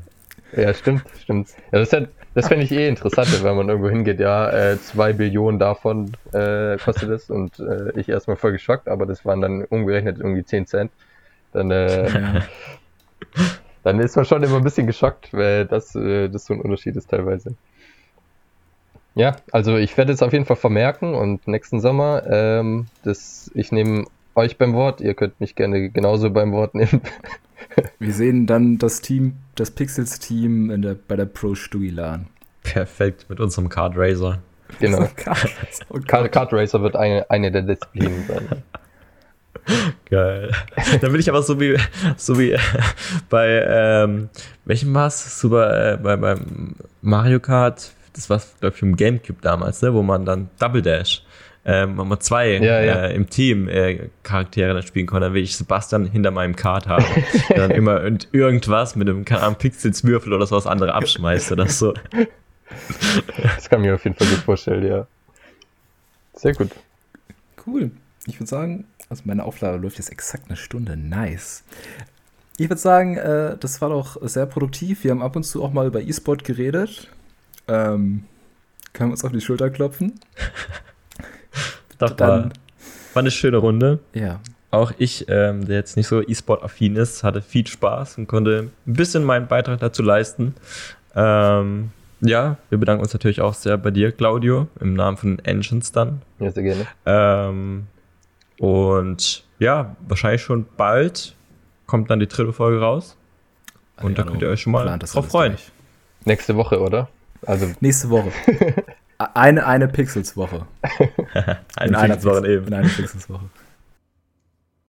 Ja, stimmt, stimmt. Ja, das, das fände ich eh interessant, wenn man irgendwo hingeht, ja, äh, zwei Billionen davon äh, kostet es und äh, ich erstmal voll geschockt, aber das waren dann umgerechnet irgendwie 10 Cent. Dann, äh, dann ist man schon immer ein bisschen geschockt, weil das, äh, das so ein Unterschied ist teilweise. Ja, also ich werde es auf jeden Fall vermerken und nächsten Sommer, ähm, das, ich nehme euch beim Wort, ihr könnt mich gerne genauso beim Wort nehmen. Wir sehen dann das Team, das Pixels-Team der, bei der Pro Stugilan. Perfekt, mit unserem Card Racer. Genau. Card, Card Racer wird eine, eine der Disziplinen sein. Geil. Dann will ich aber so wie, so wie bei, ähm, welchem war es? Super, äh, bei, beim Mario Kart, das war, glaube ich, im Gamecube damals, ne, wo man dann Double Dash ähm, man zwei ja, ja. Äh, im Team äh, Charaktere dann spielen konnte, dann will ich Sebastian hinter meinem Kart haben. dann immer und irgendwas mit einem Pixelswürfel oder so was andere abschmeißt oder so. Das kann ich mir auf jeden Fall gut vorstellen, ja. Sehr gut. Cool. Ich würde sagen, also meine Auflage läuft jetzt exakt eine Stunde. Nice. Ich würde sagen, äh, das war doch sehr produktiv. Wir haben ab und zu auch mal über E-Sport geredet. Ähm, können wir uns auf die Schulter klopfen. Das war, war eine schöne Runde. Ja. Auch ich, ähm, der jetzt nicht so E-Sport-affin ist, hatte viel Spaß und konnte ein bisschen meinen Beitrag dazu leisten. Ähm, ja, wir bedanken uns natürlich auch sehr bei dir, Claudio, im Namen von Engines dann. Ja, sehr gerne. Ähm, und ja, wahrscheinlich schon bald kommt dann die dritte Folge raus. Und ja, da könnt ihr euch schon mal drauf freuen. Nächste Woche, oder? Also Nächste Woche. eine, eine Pixels-Woche. eine Pixels-Woche eben. In eine Pixels-Woche.